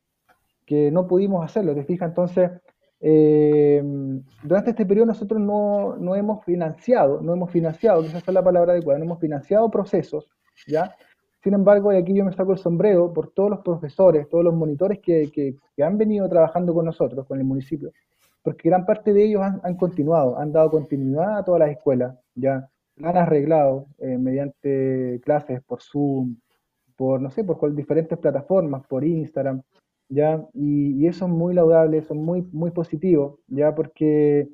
que no pudimos hacerlo, ¿te fijas? Entonces, eh, durante este periodo nosotros no, no hemos financiado, no hemos financiado, quizás es la palabra adecuada, no hemos financiado procesos, ¿ya? Sin embargo, y aquí yo me saco el sombrero por todos los profesores, todos los monitores que, que- que han venido trabajando con nosotros, con el municipio, porque gran parte de ellos han, continuado, han dado continuidad a todas las escuelas, ya han arreglado eh, mediante clases por Zoom, por, no sé, por cual- diferentes plataformas, por Instagram, ¿ya? Y, y eso es muy laudable, eso es muy, muy positivo, ¿ya? Porque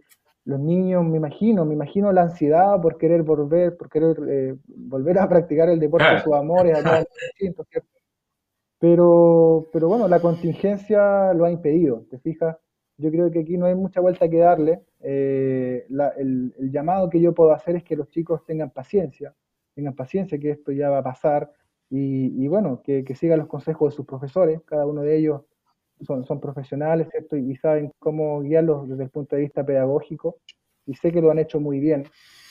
los niños, me imagino, me imagino la ansiedad por querer volver, por querer eh, volver a practicar el deporte de sus amores allá ¿cierto? Pero, pero bueno, la contingencia lo ha impedido, ¿te fijas? Yo creo que aquí no hay mucha vuelta que darle. Eh, la- el, el llamado que yo puedo hacer es que los chicos tengan paciencia, tengan paciencia que esto ya va a pasar y, y bueno, que, que sigan los consejos de sus profesores, cada uno de ellos son, son profesionales, ¿cierto? Y, y saben cómo guiarlos desde el punto de vista pedagógico y sé que lo han hecho muy bien,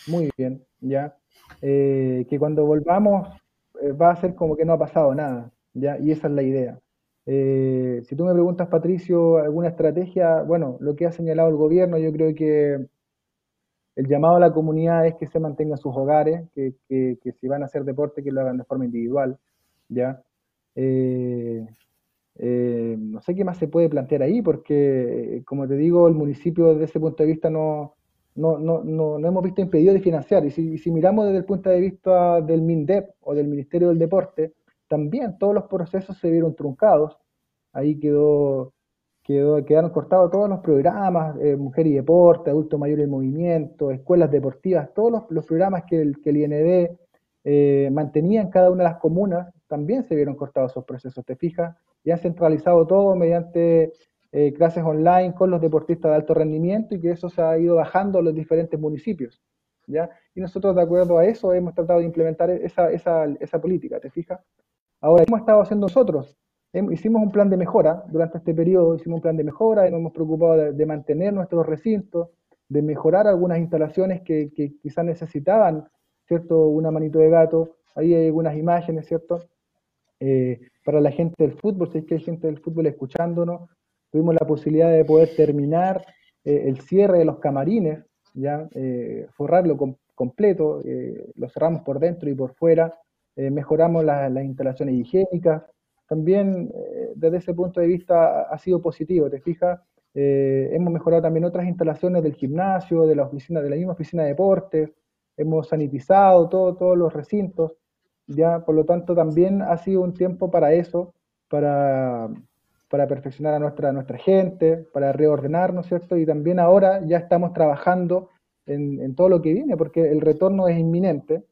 muy bien, ¿ya? Eh, que cuando volvamos eh, va a ser como que no ha pasado nada, ¿ya? Y esa es la idea. Eh, si tú me preguntas, Patricio, alguna estrategia, bueno, lo que ha señalado el gobierno, yo creo que el llamado a la comunidad es que se mantengan sus hogares, que, que, que si van a hacer deporte, que lo hagan de forma individual, ¿ya? Eh, eh, no sé qué más se puede plantear ahí, porque, eh, como te digo, el municipio desde ese punto de vista no, no, no, no, no hemos visto impedido de financiar. Y si, miramos desde el punto de vista del MINDEP o del Ministerio del Deporte, también todos los procesos se vieron truncados. Ahí quedó, quedó, quedaron cortados todos los programas, eh, Mujer y Deporte, Adulto Mayor en Movimiento, Escuelas Deportivas, todos los, los programas que el, que el IND eh, mantenía en cada una de las comunas, también se vieron cortados esos procesos, ¿te fijas? Y han centralizado todo mediante eh, clases online con los deportistas de alto rendimiento y que eso se ha ido bajando a los diferentes municipios, ¿ya? Y nosotros, de acuerdo a eso, hemos tratado de implementar esa, esa, esa política, ¿te fijas? Ahora, ¿qué hemos estado haciendo nosotros? Hicimos un plan de mejora durante este periodo, hicimos un plan de mejora y nos hemos preocupado de, de mantener nuestros recintos, de mejorar algunas instalaciones que, que quizás necesitaban, ¿cierto? Una manito de gato, ahí hay algunas imágenes, ¿cierto? Eh, para la gente del fútbol, si es que hay gente del fútbol escuchándonos, tuvimos la posibilidad de poder terminar eh, el cierre de los camarines, ya eh, forrarlo com- completo, eh, lo cerramos por dentro y por fuera, mejoramos la- las instalaciones higiénicas. También desde ese punto de vista ha sido positivo, ¿te fijas? Eh, hemos mejorado también otras instalaciones del gimnasio, de la oficina, de la misma oficina de deportes, hemos sanitizado todo, todos los recintos, ya, por lo tanto también ha sido un tiempo para eso, para, para perfeccionar a nuestra, nuestra gente, para reordenarnos, ¿cierto? Y también ahora ya estamos trabajando en, en todo lo que viene, porque el retorno es inminente,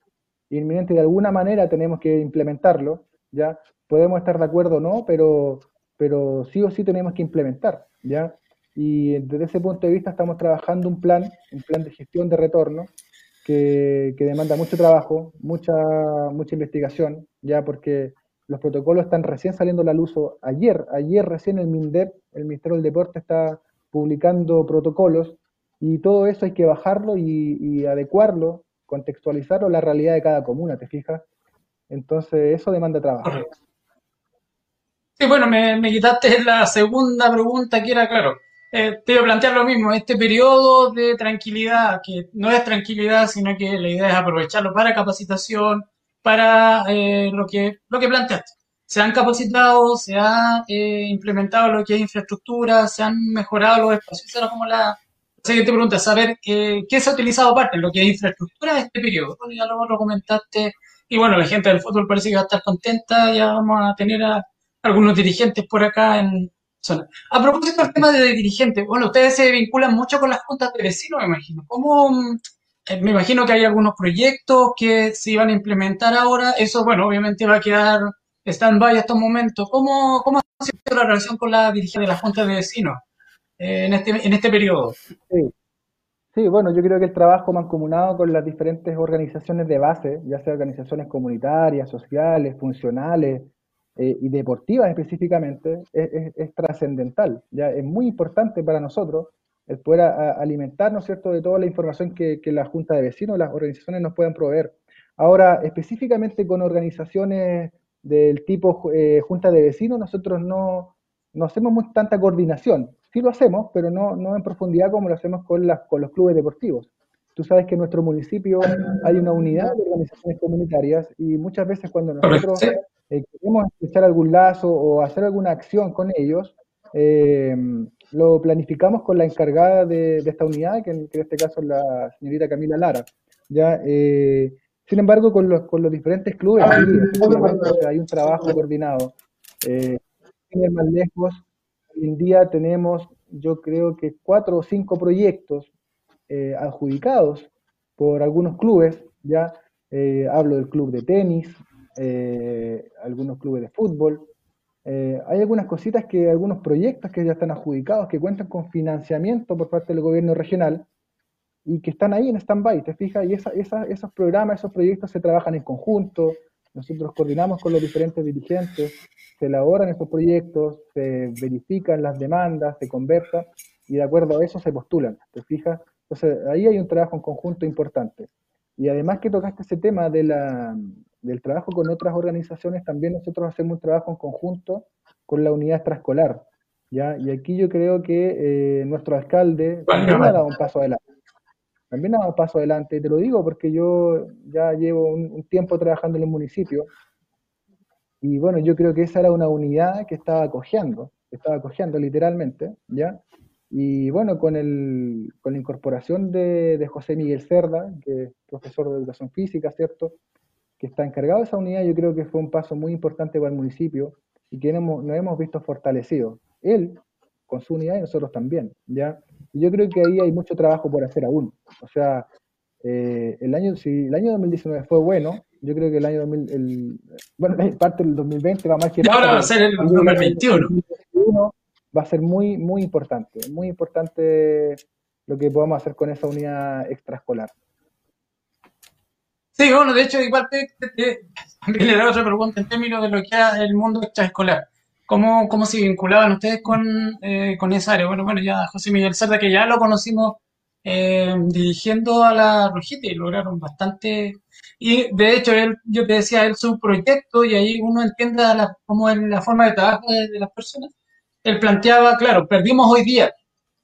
inminente de alguna manera tenemos que implementarlo, ¿ya? Podemos estar de acuerdo o no, pero, pero sí o sí tenemos que implementar, ¿ya? Y desde ese punto de vista estamos trabajando un plan, un plan de gestión de retorno, que, demanda mucho trabajo, mucha, mucha investigación, ya porque los protocolos están recién saliendo a la luz. Ayer, ayer recién el MINDEP, el Ministerio del Deporte, está publicando protocolos y todo eso hay que bajarlo y, adecuarlo contextualizarlo la realidad de cada comuna, ¿te fijas? Entonces, eso demanda trabajo. Sí, bueno, me, me quitaste la segunda pregunta que era, claro, eh, te iba a plantear lo mismo, este periodo de tranquilidad, que no es tranquilidad, sino que la idea es aprovecharlo para capacitación, para eh, lo, que, lo que planteaste. Se han capacitado, se ha eh, implementado lo que es infraestructura, se han mejorado los espacios. Esa era como la siguiente pregunta, saber qué se ha utilizado aparte lo que es infraestructura de este periodo. Bueno, ya lo, lo comentaste, y bueno, la gente del fútbol parece que va a estar contenta, ya vamos a tener a algunos dirigentes por acá en, a propósito del tema de dirigentes, bueno, ustedes se vinculan mucho con las juntas de vecinos, me imagino. ¿Cómo, mm, eh, me imagino que hay algunos proyectos que se iban a implementar ahora. Eso, bueno, obviamente va a quedar stand-by estos momentos. ¿Cómo, ¿Cómo ha sido la relación con la dirigencia de las juntas de vecinos eh, en, este, en este periodo? Sí. sí, bueno, yo creo que el trabajo mancomunado con las diferentes organizaciones de base, ya sea organizaciones comunitarias, sociales, funcionales, eh, y deportivas específicamente, es, trascendental. Ya es muy importante para nosotros el poder alimentarnos ¿cierto? de toda la información que, la Junta de Vecinos, las organizaciones nos puedan proveer. Ahora, específicamente con organizaciones del tipo eh, Junta de Vecinos, nosotros no, no hacemos muy, tanta coordinación. Sí lo hacemos, pero no, no en profundidad como lo hacemos con, las, con los clubes deportivos. Tú sabes que en nuestro municipio hay una unidad de organizaciones comunitarias y muchas veces cuando nosotros eh, queremos echar algún lazo o hacer alguna acción con ellos, eh, lo planificamos con la encargada de, esta unidad, que en, este caso es la señorita Camila Lara. ¿ya? Eh, sin embargo, con los, con los diferentes clubes, hay un trabajo coordinado. sin ir más lejos, hoy en día tenemos, yo creo que cuatro o cinco proyectos adjudicados por algunos clubes, ya hablo del club de tenis, eh, algunos clubes de fútbol. Eh, hay algunas cositas que, algunos proyectos que ya están adjudicados, que cuentan con financiamiento por parte del gobierno regional y que están ahí en stand-by, ¿te fijas? Y esos programas, esos proyectos se trabajan en conjunto, nosotros coordinamos con los diferentes dirigentes, se elaboran esos proyectos, se verifican las demandas, se conversan y de acuerdo a eso se postulan, ¿te fijas? Entonces ahí hay un trabajo en conjunto importante. Y además que tocaste ese tema de la, del trabajo con otras organizaciones, también nosotros hacemos un trabajo en conjunto con la unidad extraescolar. ¿ya? Y aquí yo creo que eh, nuestro alcalde también ha dado un paso adelante. También ha dado un paso adelante, te lo digo porque yo ya llevo un, tiempo trabajando en el municipio y bueno, yo creo que esa era una unidad que estaba que estaba acogiendo literalmente, ¿ya? Y bueno, con, el, con la incorporación de, de José Miguel Cerda, que es profesor de educación física, ¿cierto? Que está encargado de esa unidad, yo creo que fue un paso muy importante para el municipio y que hemos, nos hemos visto fortalecidos. Él con su unidad y nosotros también, ¿ya? Y yo creo que ahí hay mucho trabajo por hacer aún. O sea, eh, el año, si el año 2019 fue bueno, yo creo que el año 2000, el, bueno, parte del 2020 va más que... Y ahora va a ser el 2021. Va a ser muy, muy importante, muy importante lo que podamos hacer con esa unidad extraescolar. Sí, bueno, de hecho, igual te, le doy otra pregunta en términos de lo que es el mundo extraescolar. ¿Cómo, cómo se vinculaban ustedes con, eh, con esa área? Bueno, bueno, ya José Miguel Cerda, que ya lo conocimos eh, dirigiendo a la Rojita y lograron bastante. Y de hecho, él, yo te decía, él su proyecto y ahí uno entiende la, cómo es la forma de trabajo de, las personas. Él planteaba, claro, perdimos hoy día,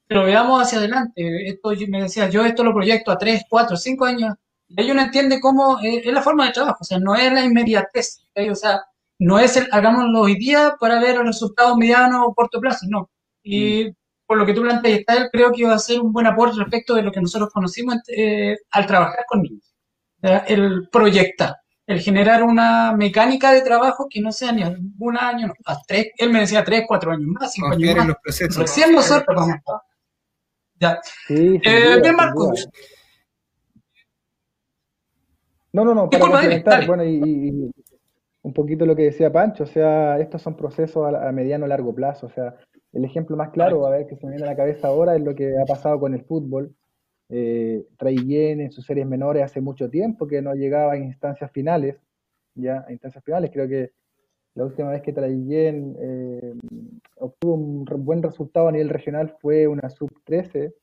pero veamos hacia adelante. Esto, me decía, yo esto lo proyecto a 3, 4, 5 años y ahí uno entiende cómo es la forma de trabajo, o sea, no es la inmediatez, o sea, no es el hagámoslo hoy día para ver los resultados mediano o corto plazo, no. Y mm. por lo que tú planteas, él creo que va a ser un buen aporte respecto de lo que nosotros conocimos eh, al trabajar con niños. El proyectar, el generar una mecánica de trabajo que no sea ni un año, no, a tres, él me decía tres, cuatro años más, cinco años más. Los procesos. Recién nosotros vamos a Ya. Sí, eh, bien, Marcos. No, no, no, para complementar, bueno, y, un poquito lo que decía Pancho, o sea, estos son procesos a, mediano o largo plazo, o sea, el ejemplo más claro, a ver, que se me viene a la cabeza ahora es lo que ha pasado con el fútbol. Eh, en sus series menores hace mucho tiempo que no llegaba a instancias finales, ya, a instancias finales, creo que la última vez que Traillén eh, obtuvo un buen resultado a nivel regional fue una sub-13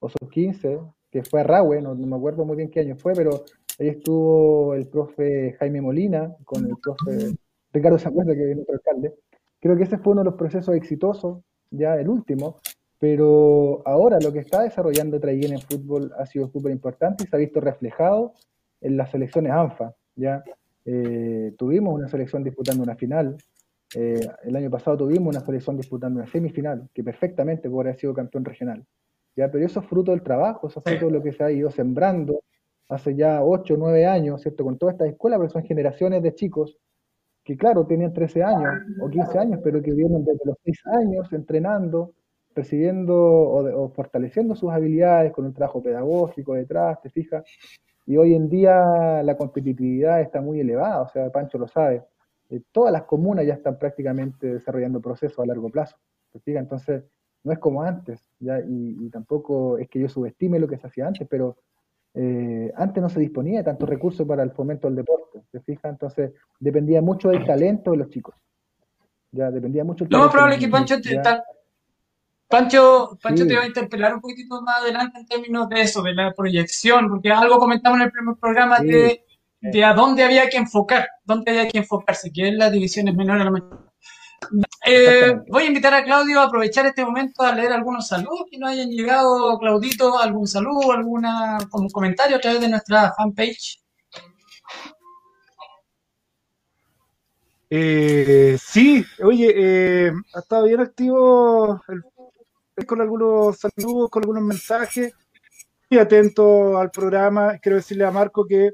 o sub-15, que fue a Rahue, no, me acuerdo muy bien qué año fue, pero Ahí estuvo el profe Jaime Molina con el profe Ricardo Sangüesa, que es nuestro alcalde. Creo que ese fue uno de los procesos exitosos, ya el último, pero ahora lo que está desarrollando Traiguén en fútbol ha sido súper importante y se ha visto reflejado en las selecciones ANFA. ¿ya? Eh, tuvimos una selección disputando una final, eh, el año pasado tuvimos una selección disputando una semifinal, que perfectamente podría haber sido campeón regional. ¿ya? Pero eso es fruto del trabajo, eso es fruto de lo que se ha ido sembrando hace ya 8 o 9 años, ¿cierto? Con todas estas escuelas, porque son generaciones de chicos que, claro, tenían 13 años o 15 años, pero que vienen desde los 6 años entrenando, recibiendo o, fortaleciendo sus habilidades con un trabajo pedagógico detrás, ¿te fijas? Y hoy en día la competitividad está muy elevada, o sea, Pancho lo sabe. Eh, todas las comunas ya están prácticamente desarrollando procesos a largo plazo. ¿te Entonces, no es como antes, ¿ya? Y, tampoco es que yo subestime lo que se hacía antes, pero eh, antes no se disponía de tantos recursos para el fomento del deporte, ¿te fijas? Entonces, dependía mucho del talento de los chicos. Ya, dependía mucho Lo más probable es que Pancho te, Pancho, Pancho te va a interpelar un poquitito más adelante en términos de eso, de la proyección, porque algo comentamos en el primer programa de, de, a dónde había que enfocar, dónde había que enfocarse, que es las divisiones menores a la mayor. Eh, voy a invitar a Claudio a aprovechar este momento a leer algunos saludos que nos hayan llegado. Claudito, algún saludo, alguna como comentario a través de nuestra fanpage. Eh, sí, oye, eh, ha estado bien activo con algunos saludos, con algunos mensajes. Muy atento al programa. Quiero decirle a Marco que,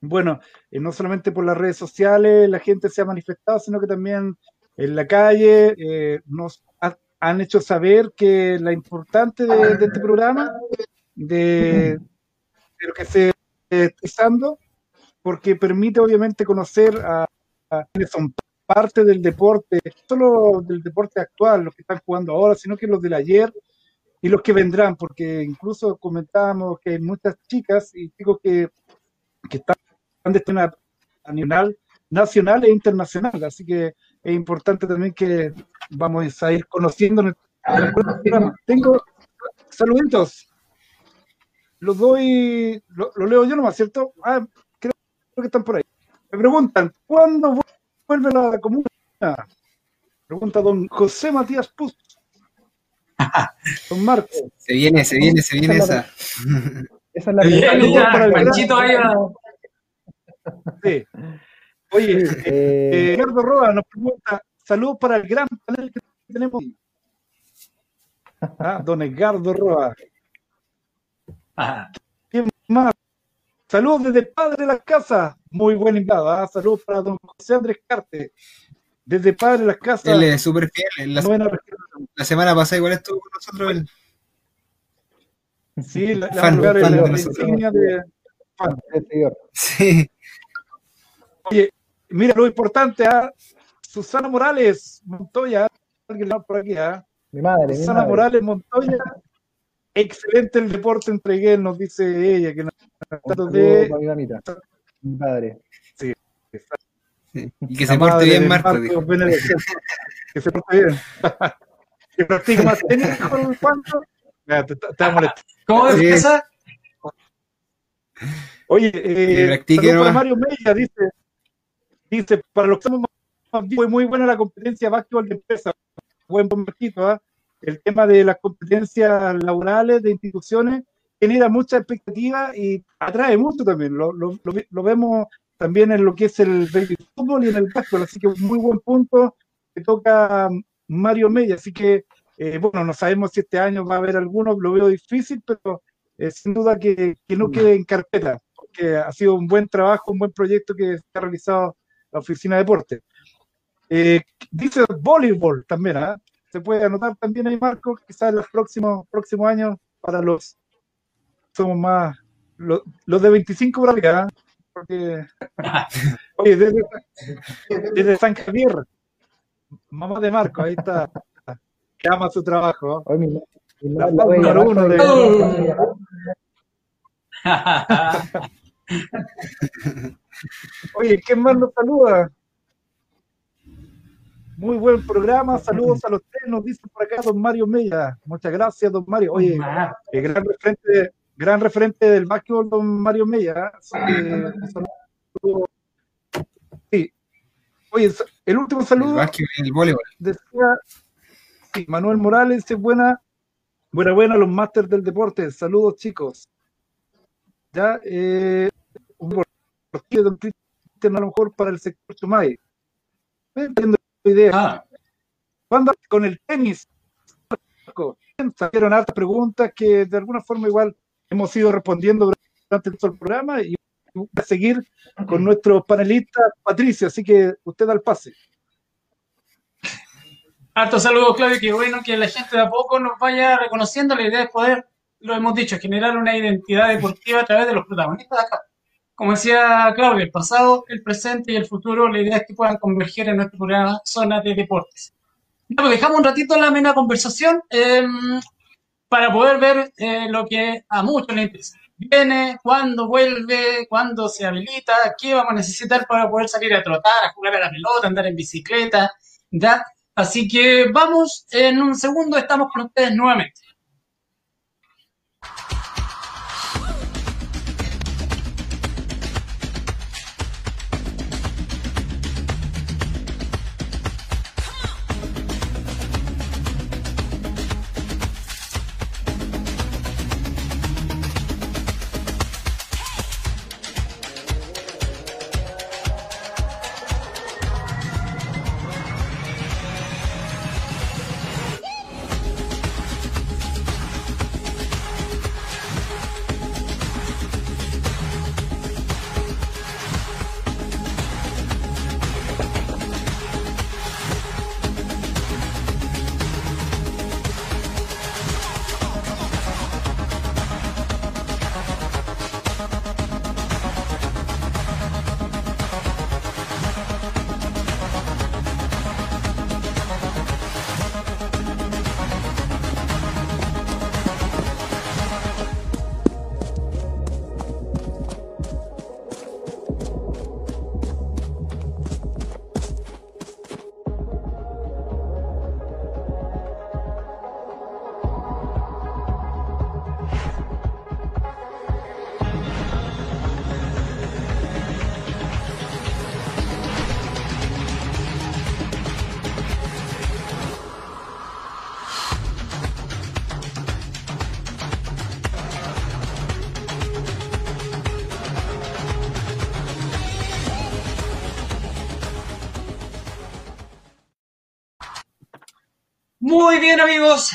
bueno, no solamente por las redes sociales la gente se ha manifestado, sino que también en la calle eh, nos han hecho saber que la importante de, este programa, de, lo que se está usando, porque permite obviamente conocer a, a quienes son parte del deporte, no solo del deporte actual, los que están jugando ahora, sino que los del ayer y los que vendrán, porque incluso comentábamos que hay muchas chicas y chicos que, que están de a nivel nacional e internacional, así que es importante también que vamos a ir conociendo en el, programa. Tengo saluditos, los doy, lo, leo yo nomás, ¿cierto? Ah, creo, que están por ahí. Me preguntan, ¿cuándo vuelve la comuna? Pregunta don José Matías Puz. don Marco. Se viene, se viene, se viene esa. Esa, es la primera. para el Panchito ahí Sí. Oye, eh, Edgardo Roa nos pregunta, saludos para el gran panel que tenemos. Ah, don Edgardo Roa. ¿Quién más? Saludos desde Padre de la Casa. Muy buen invitado. ¿ah? Saludos para don José Andrés Carte. Desde Padre de la Casa. Él es súper fiel. La, la, semana pasada igual estuvo con nosotros él. Sí, la, fan, la, fan, la insignia de fan. Sí. Oye, mira lo importante, ¿ah? Susana Morales Montoya, alguien por aquí, ¿ah? Mi madre. Susana mi madre. Morales Montoya, excelente el deporte entre nos dice ella, que nos de... mi mamita, mi padre. Sí, sí. Y que se porte bien. Marco que se porte bien. que practique más tenis con cuánto. Te, te, te ¿Cómo empieza? Oye, eh, para Mario Mella dice, dice, para los que somos más vivos, muy buena la competencia básquetbol de empresa. Buen poquito, ¿eh? El tema de las competencias laborales de instituciones genera mucha expectativa y atrae mucho también. Lo, lo, lo, lo vemos también en lo que es el fútbol y en el básquetbol, así que muy buen punto que toca Mario Mella. Así que, eh, bueno, no sabemos si este año va a haber alguno, lo veo difícil, pero eh, sin duda que, que, no quede en carpeta, porque ha sido un buen trabajo, un buen proyecto que se ha realizado la Oficina de Deporte. Eh, dice voleibol también, ¿eh? se puede anotar también ahí, Marco, quizás en los próximos, próximos años para los, somos más, los, los de 25 por acá, porque, oye, desde, desde, San Javier, mamá de Marco, ahí está, que ama su trabajo. Oye, mi, mi la número uno de... Oye, ¿quién más nos saluda? Muy buen programa, saludos a los tres, nos dice por acá don Mario Mella. Muchas gracias, don Mario. Oye, el gran referente gran referente del básquetbol, don Mario Mella. Eh, sí. Oye, el último saludo. El voleibol. Decía, sí, Manuel Morales, es buena, buena, buena, los másters del deporte. Saludos, chicos. Ya, eh, don Cristian, a lo mejor para el sector Chumay. Entiendo la idea. Ah. ¿Cuándo con el tenis? Salieron hartas preguntas que de alguna forma igual hemos ido respondiendo durante todo el programa y voy a seguir con nuestro panelista Patricio, así que usted da el pase. Harto saludos, Claudio. Qué bueno que la gente de a poco nos vaya reconociendo. La idea es poder, lo hemos dicho, generar una identidad deportiva a través de los protagonistas de acá. Como decía Claudio, el pasado, el presente y el futuro, la idea es que puedan converger en nuestro programa Zona de Deportes. Pues dejamos un ratito la amena conversación em, para poder ver eh, lo que a muchos les interesa. Viene, cuándo vuelve, cuándo se habilita, qué vamos a necesitar para poder salir a trotar, a jugar a la pelota, andar en bicicleta. Así que vamos, en un segundo estamos con ustedes nuevamente. Amigos,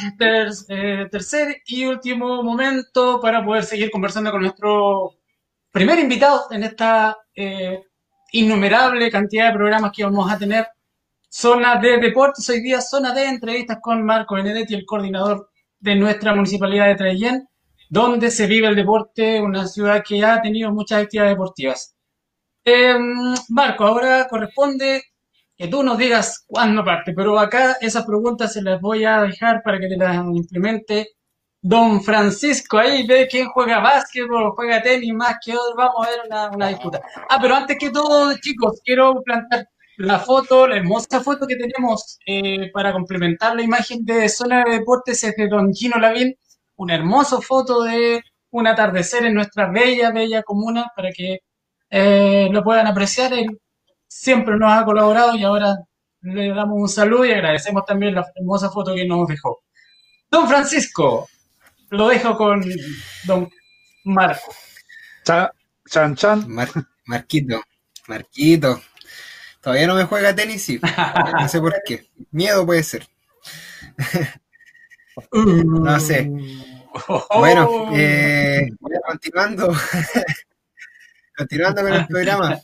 eh, tercer y último momento para poder seguir conversando con nuestro primer invitado en esta eh, innumerable cantidad de programas que vamos a tener. Zona de deportes, hoy día zona de entrevistas con Marco Benedetti, el coordinador de nuestra municipalidad de Traillén, donde se vive el deporte, una ciudad que ha tenido muchas actividades deportivas. Em, Marco, ahora corresponde que tú nos digas cuándo parte, pero acá esas preguntas se las voy a dejar para que te las implemente Don Francisco. Ahí ve quién juega básquetbol, juega tenis más que otro. Vamos a ver una, una disputa. Ah, pero antes que todo, chicos, quiero plantar la foto, la hermosa foto que tenemos eh, para complementar la imagen de Zona de Deportes es de Don Gino Lavín. Una hermosa foto de un atardecer en nuestra bella, bella comuna para que eh, lo puedan apreciar. El, siempre nos ha colaborado y ahora le damos un saludo y agradecemos también la hermosa foto que nos dejó. Don Francisco, lo dejo con don Marco. chan, chan. Marquito, Marquito. Todavía no me juega tenis, sí. No sé por qué. Miedo puede ser. no sé. Bueno, eh, continuando. continuando con el programa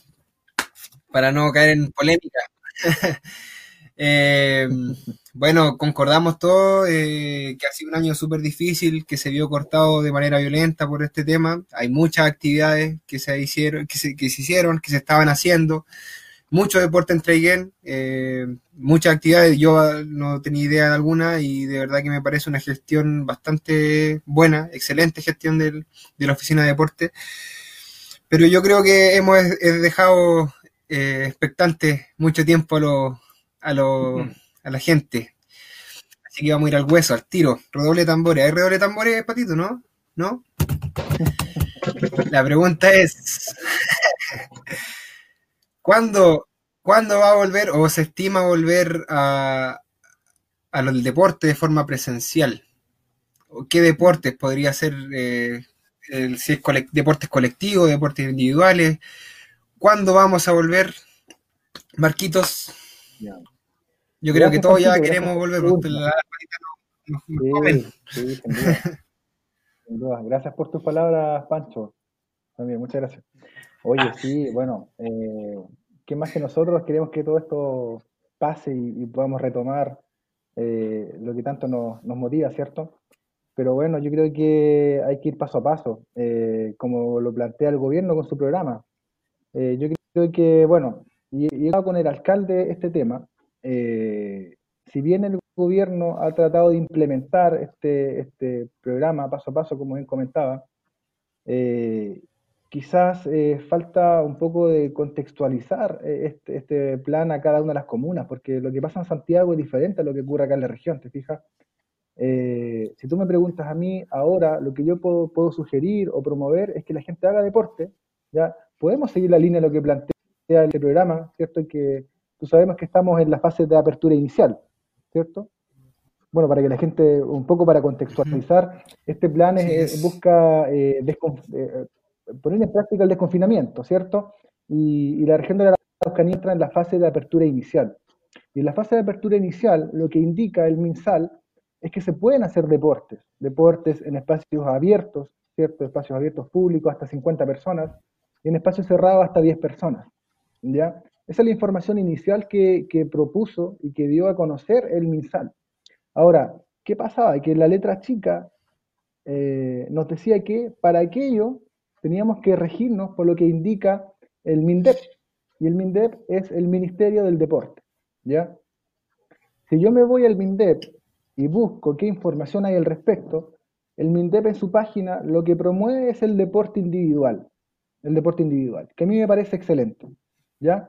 para no caer en polémica. Eh, bueno, concordamos todos eh, que ha sido un año súper difícil, que se vio cortado de manera violenta por este tema. Hay muchas actividades que se hicieron, que se, que se hicieron, que se estaban haciendo. Mucho deporte en Traiguén, eh, muchas actividades, yo no tenía idea de alguna y de verdad que me parece una gestión bastante buena, excelente gestión del, de la oficina de deporte. Pero yo creo que hemos dejado eh, expectante mucho tiempo a, lo, a, lo, a la gente. Así que vamos a ir al hueso, al tiro. Redoble de tambores. ¿Hay redoble de tambores, Patito, no? ¿No? La pregunta es, ¿cuándo, ¿cuándo va a volver o se estima volver a, a los deportes de forma presencial? ¿Qué deportes podría ser, eh, el, si es deportes colectivos, deportes individuales? ¿Cuándo vamos a volver? Marquitos, yo creo que todos ya queremos volver. sí, Gracias por tus palabras, Pancho. También, muchas gracias. Oye, sí, bueno, eh, ¿qué más que nosotros queremos que todo esto pase y, podamos retomar eh, lo que tanto nos, motiva, ¿cierto? Pero bueno, yo creo que hay que ir paso a paso, eh, como lo plantea el gobierno con su programa. Yo creo que, bueno, y, he con el alcalde este tema. si bien el gobierno ha tratado de implementar este, este programa paso a paso, como bien comentaba, eh, quizás eh, falta un poco de contextualizar eh, este, este, plan a cada una de las comunas, porque lo que pasa en Santiago es diferente a lo que ocurre acá en la región, ¿te fijas? si tú me preguntas a mí ahora, lo que yo puedo, puedo, sugerir o promover es que la gente haga deporte, ¿ya? Podemos seguir la línea de lo que plantea el programa, ¿cierto? Que tú sabemos que estamos en la fase de apertura inicial, ¿cierto? Bueno, para que la gente, un poco para contextualizar, este plan busca eh, eh, poner en práctica el desconfinamiento, ¿cierto? Y, la región de la Araucanía entra en la fase de apertura inicial. Y en la fase de apertura inicial, lo que indica el MinSal es que se pueden hacer deportes, deportes en espacios abiertos, ¿cierto? Espacios abiertos públicos hasta 50 personas, y en espacios cerrados hasta 10 personas, ¿ya? Esa es la información inicial que, propuso y que dio a conocer el MinSal. Ahora, ¿qué pasaba? Que la letra chica eh, nos decía que para aquello teníamos que regirnos por lo que indica el MINDEP. Y el MINDEP es el Ministerio del Deporte. ¿ya? Si yo me voy al MINDEP y busco qué información hay al respecto, el MINDEP en su página lo que promueve es el deporte individual. El deporte individual, que a mí me parece excelente. ¿ya?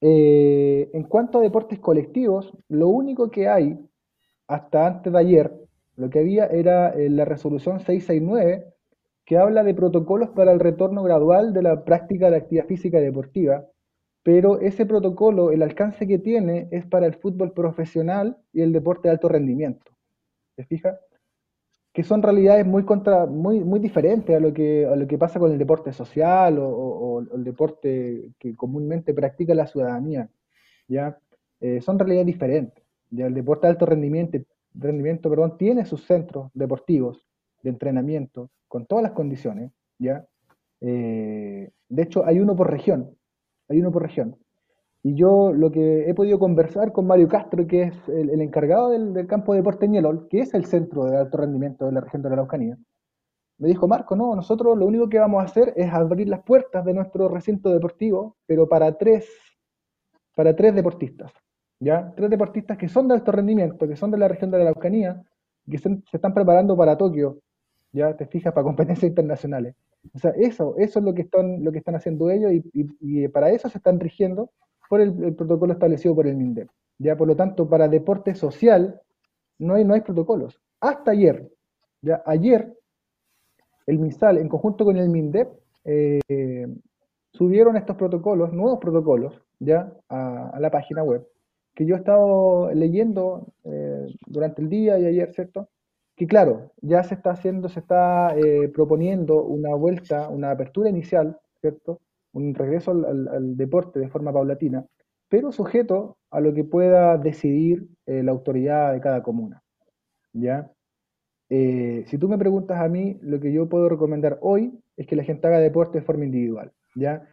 Eh, en cuanto a deportes colectivos, lo único que hay hasta antes de ayer, lo que había era eh, la resolución 669, que habla de protocolos para el retorno gradual de la práctica de actividad física deportiva, pero ese protocolo, el alcance que tiene es para el fútbol profesional y el deporte de alto rendimiento. ¿Se fija? Que son realidades muy, contra, muy, muy diferentes a lo, que, a lo que pasa con el deporte social o, el deporte que comúnmente practica la ciudadanía. ¿ya? Eh, son realidades diferentes. Ya el deporte de alto rendimiento, rendimiento perdón, tiene sus centros deportivos de entrenamiento con todas las condiciones. ¿ya? Eh, de hecho, hay uno por región. Hay uno por región. Y yo lo que he podido conversar con Mario Castro, que es el, encargado del, campo de deporte Ñelol, que es el centro de alto rendimiento de la región de la Araucanía, me dijo, Marco, no, nosotros lo único que vamos a hacer es abrir las puertas de nuestro recinto deportivo, pero para tres, para tres deportistas. ¿ya? Tres deportistas que son de alto rendimiento, que son de la región de la Araucanía, que se, están preparando para Tokio, ya te fijas, para competencias internacionales. O sea, eso, eso es lo que están, lo que están haciendo ellos y, para eso se están rigiendo por el, protocolo establecido por el MINDEP. Ya, por lo tanto, para deporte social no hay, no hay protocolos. Hasta ayer, ya ayer, el MINSAL, en conjunto con el MINDEP, eh, subieron estos protocolos, nuevos protocolos, ya a la página web, que yo he estado leyendo eh, durante el día y ayer, ¿cierto? Que claro, ya se está haciendo, se está eh, proponiendo una vuelta, una apertura inicial, ¿cierto? Un regreso al, deporte de forma paulatina, pero sujeto a lo que pueda decidir eh, la autoridad de cada comuna, ¿ya? si tú me preguntas a mí, lo que yo puedo recomendar hoy es que la gente haga deporte de forma individual, ¿ya?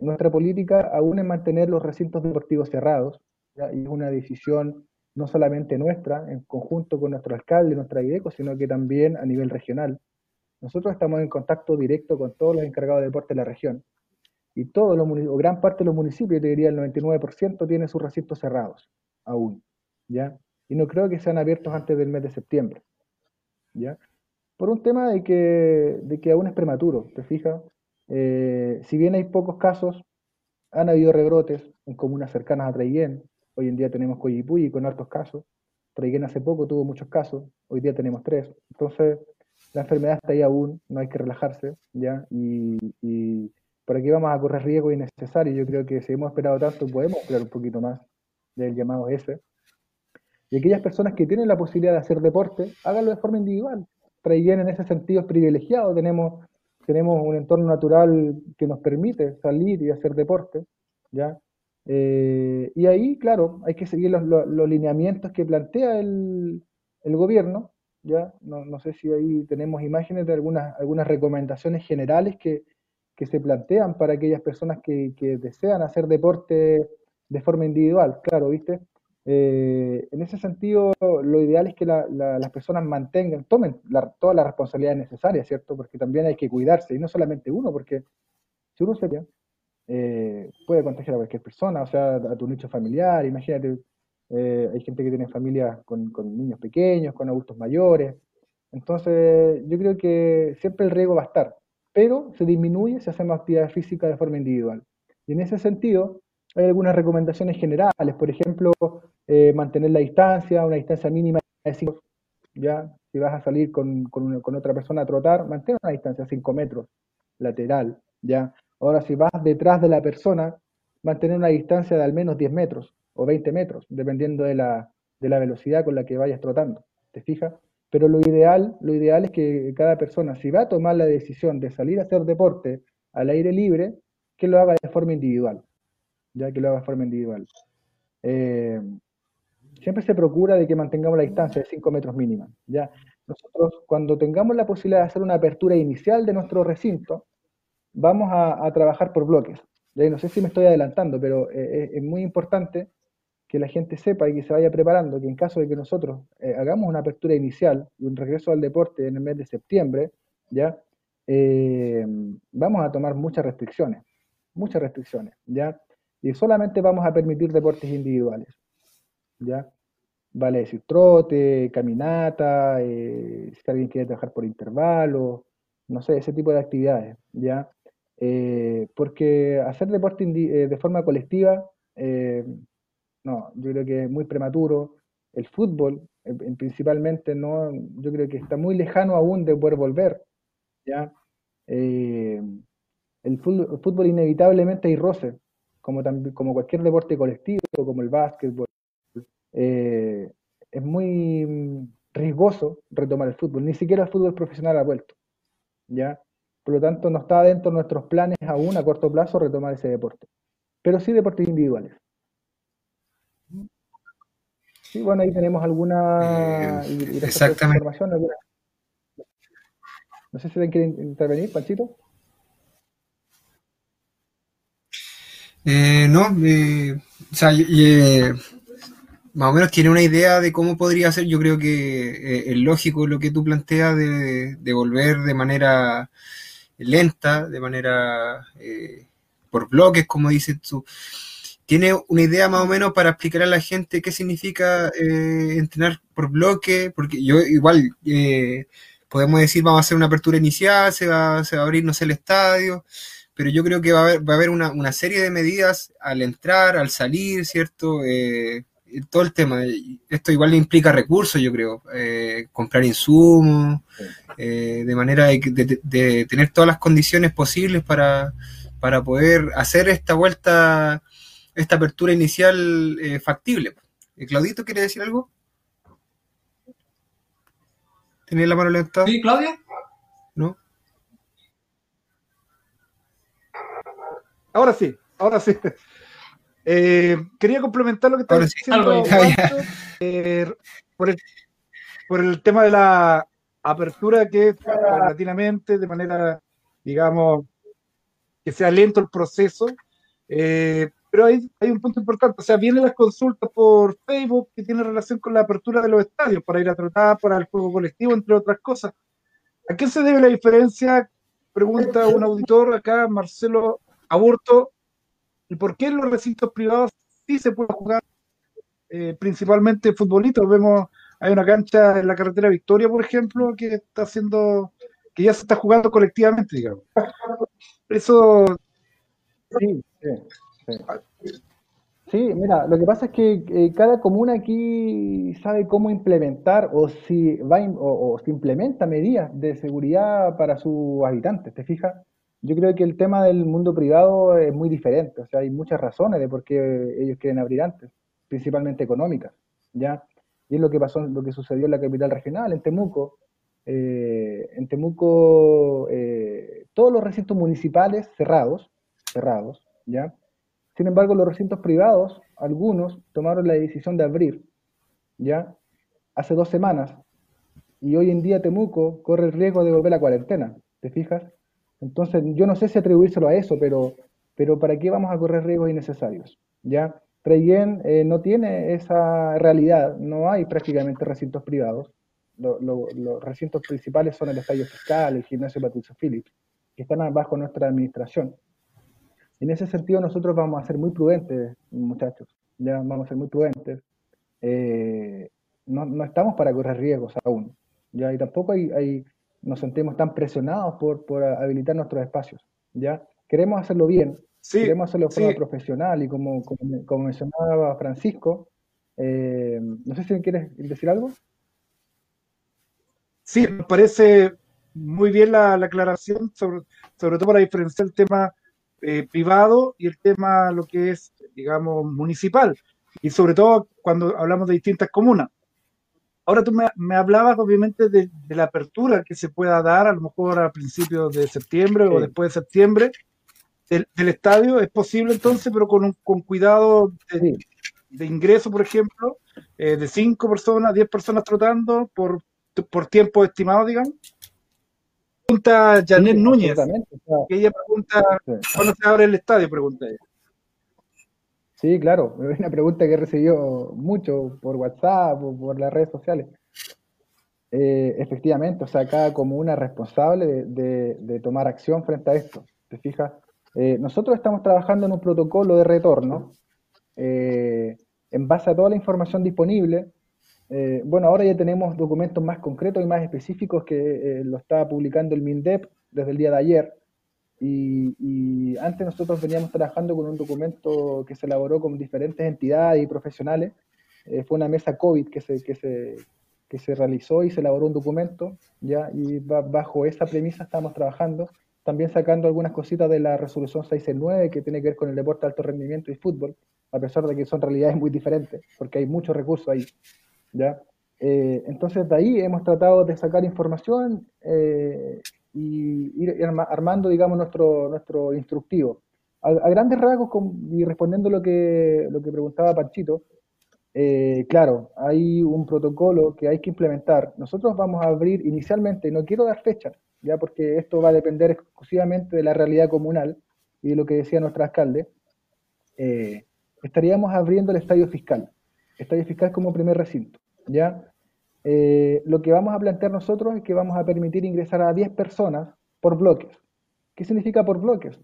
nuestra política aún es mantener los recintos deportivos cerrados, y es una decisión no solamente nuestra, en conjunto con nuestro alcalde, nuestra IDECO, sino que también a nivel regional. Nosotros estamos en contacto directo con todos los encargados de deporte de la región. Y todos los o gran parte de los municipios, te diría el 99%, tienen sus recintos cerrados, aún. ¿ya? Y no creo que sean abiertos antes del mes de septiembre. ¿ya? Por un tema de que, de que aún es prematuro, ¿te fijas? Eh, si bien hay pocos casos, han habido rebrotes en comunas cercanas a Traiguén, Hoy en día tenemos Coyipulli con altos casos. Traiguén hace poco tuvo muchos casos, hoy día tenemos tres. Entonces, la enfermedad está ahí aún, no hay que relajarse, ¿ya? Y por aquí vamos a correr riesgo innecesario. Yo creo que si hemos esperado tanto, podemos esperar un poquito más del llamado S. Y aquellas personas que tienen la posibilidad de hacer deporte, háganlo de forma individual. Traiguen en ese sentido es privilegiado, tenemos, tenemos un entorno natural que nos permite salir y hacer deporte, ¿ya? Eh, y ahí, claro, hay que seguir los, los, los lineamientos que plantea el, el gobierno, ¿ya? No, no, sé si ahí tenemos imágenes de algunas, algunas recomendaciones generales que, que se plantean para aquellas personas que, desean hacer deporte de forma individual, claro, ¿viste? Eh, en ese sentido, lo ideal es que la, la, las personas mantengan, tomen la, todas las responsabilidades necesarias, ¿cierto? Porque también hay que cuidarse, y no solamente uno, porque si uno se eh, puede contagiar a cualquier persona, o sea, a tu nicho familiar, imagínate, eh, hay gente que tiene familias con, con, niños pequeños, con adultos mayores. Entonces, yo creo que siempre el riesgo va a estar, pero se disminuye si hacemos actividad física de forma individual. Y en ese sentido, hay algunas recomendaciones generales, por ejemplo, eh, mantener la distancia, una distancia mínima de 5 ya si vas a salir con, con, otra persona a trotar, mantén una distancia de 5 metros lateral, ya. Ahora, si vas detrás de la persona, mantener una distancia de al menos 10 metros, o 20 metros, dependiendo de la, de la velocidad con la que vayas trotando. ¿Te fijas? Pero lo ideal, lo ideal es que cada persona, si va a tomar la decisión de salir a hacer deporte al aire libre, que lo haga de forma individual. Ya que lo haga de forma individual. Eh, siempre se procura de que mantengamos la distancia de 5 metros mínima. ¿ya? Nosotros, cuando tengamos la posibilidad de hacer una apertura inicial de nuestro recinto, vamos a, trabajar por bloques. ¿ya? No sé si me estoy adelantando, pero eh, es muy importante que la gente sepa y que se vaya preparando que en caso de que nosotros eh, hagamos una apertura inicial y un regreso al deporte en el mes de septiembre, ¿ya? Eh, vamos a tomar muchas restricciones, muchas restricciones, ¿ya? Y solamente vamos a permitir deportes individuales, ¿ya? Vale decir trote, caminata, eh, si alguien quiere trabajar por intervalos, no sé, ese tipo de actividades, ¿ya? Porque hacer deporte de forma colectiva no, yo creo que es muy prematuro. El fútbol, en, principalmente, no, yo creo que está muy lejano aún de poder volver. ¿ya? Eh, el, fútbol, inevitablemente hay roce, como, como cualquier deporte colectivo, como el básquetbol. Eh, es muy riesgoso retomar el fútbol, ni siquiera el fútbol profesional ha vuelto. ¿ya? Por lo tanto, no está dentro de nuestros planes aún a corto plazo retomar ese deporte, pero sí deportes individuales. Sí, bueno, ahí tenemos alguna eh, exactamente. información. Alguna... No sé si alguien quiere intervenir, Panchito. Eh, no, eh, o sea, eh, más o menos tiene una idea de cómo podría ser. Yo creo que es lógico lo que tú planteas de, de volver de manera lenta, de manera por bloques, como dices tú tiene una idea más o menos para explicar a la gente qué significa eh, entrenar por bloque, porque yo igual eh, podemos decir vamos a hacer una apertura inicial, se va, se va a abrir, no sé, el estadio, pero yo creo que va a haber, va a haber una, una serie de medidas al entrar, al salir, ¿cierto? Eh, todo el tema. Esto igual implica recursos, yo creo. Comprar insumos, de manera de, de, de, tener todas las condiciones posibles para, para poder hacer esta vuelta esta apertura inicial eh, factible. Eh, ¿Claudito quiere decir algo? ¿Tenía la mano levantada? Sí, Claudia. ¿No? Ahora sí, ahora sí. Eh, quería complementar lo que estaba sí. diciendo Juancho, eh, por, el, por, el, tema de la apertura que paulatinamente, de manera, digamos, que sea lento el proceso. Eh, pero hay, un punto importante, o sea, vienen las consultas por Facebook que tienen relación con la apertura de los estadios, para ir a tratar, para el juego colectivo, entre otras cosas. ¿A qué se debe la diferencia? Pregunta un auditor acá, Marcelo Aburto, ¿y por qué en los recintos privados sí se puede jugar eh, principalmente futbolitos? Vemos, hay una cancha en la carretera Victoria, por ejemplo, que está haciendo, que ya se está jugando colectivamente, digamos. Eso... Sí, sí. Sí, mira, lo que pasa es que eh, cada comuna aquí sabe cómo implementar o si va o si implementa medidas de seguridad para sus habitantes, ¿te fijas? Yo creo que el tema del mundo privado es muy diferente, o sea, hay muchas razones de por qué ellos quieren abrir antes, principalmente económicas, ¿ya? Y es lo que pasó, lo que sucedió en la capital regional, en Temuco. Eh, en Temuco, eh, todos los recintos municipales cerrados, cerrados, ¿ya? Sin embargo, los recintos privados, algunos tomaron la decisión de abrir, ¿ya? Hace dos semanas. Y hoy en día Temuco corre el riesgo de volver a la cuarentena, ¿te fijas? Entonces, yo no sé si atribuírselo a eso, pero, pero ¿para qué vamos a correr riesgos innecesarios? ¿Ya? Traiguén eh, no tiene esa realidad, no hay prácticamente recintos privados. Lo- lo- los recintos principales son el Estadio Fiscal, el Gimnasio Patricio Phillips, que están bajo nuestra administración. En ese sentido, nosotros vamos a ser muy prudentes, muchachos. Ya vamos a ser muy prudentes. Eh, no, no estamos para correr riesgos aún. Ya, y tampoco hay, hay- nos sentimos tan presionados por, por habilitar nuestros espacios. Ya, queremos hacerlo bien, Sí, queremos hacerlo de forma sí, profesional y como, como, como mencionaba Francisco, eh, no sé si quieres decir algo. sí, me parece muy bien la, la aclaración, sobre, sobre todo para diferenciar el tema eh, privado y el tema lo que es, digamos, municipal. Y sobre todo cuando hablamos de distintas comunas. Ahora tú me, me hablabas obviamente de, de la apertura que se pueda dar a lo mejor a principios de septiembre o Sí, después de septiembre del, del estadio. Es posible entonces, pero con, un, con cuidado de, sí, de ingreso, por ejemplo, eh, de 5 personas, 10 personas trotando por, por tiempo estimado, digamos. Pregunta Janet sí, Núñez, que ella pregunta, sí. ¿cuándo se abre el estadio? Pregunta ella. Sí, claro, es una pregunta que he recibido mucho por WhatsApp o por las redes sociales. Eh, efectivamente, o sea, cada comuna es responsable de, de- de tomar acción frente a esto. ¿Te fijas? Eh, nosotros estamos trabajando en un protocolo de retorno eh, en base a toda la información disponible. Eh, bueno, ahora ya tenemos documentos más concretos y más específicos que eh, lo está publicando el MINDEP desde el día de ayer. Y, antes nosotros veníamos trabajando con un documento que se elaboró con diferentes entidades y profesionales. Eh, fue una mesa COVID que se, realizó y se elaboró un documento, ¿ya? Y ba- bajo esa premisa estamos trabajando, también sacando algunas cositas de la resolución 669 que tiene que ver con el deporte de alto rendimiento y fútbol, a pesar de que son realidades muy diferentes, porque hay muchos recursos ahí, ¿ya? Eh, entonces de ahí hemos tratado de sacar información eh, y ir arma- armando, digamos, nuestro, nuestro instructivo. A, grandes rasgos, y respondiendo lo que, lo que preguntaba Panchito, eh, claro, hay un protocolo que hay que implementar. Nosotros vamos a abrir inicialmente, no quiero dar fecha, ya porque esto va a depender exclusivamente de la realidad comunal y de lo que decía nuestro alcalde, estaríamos abriendo el estadio fiscal, estadio fiscal como primer recinto, ¿ya? Eh, lo que vamos a plantear nosotros es que vamos a permitir ingresar a 10 personas por bloques. ¿Qué significa por bloques?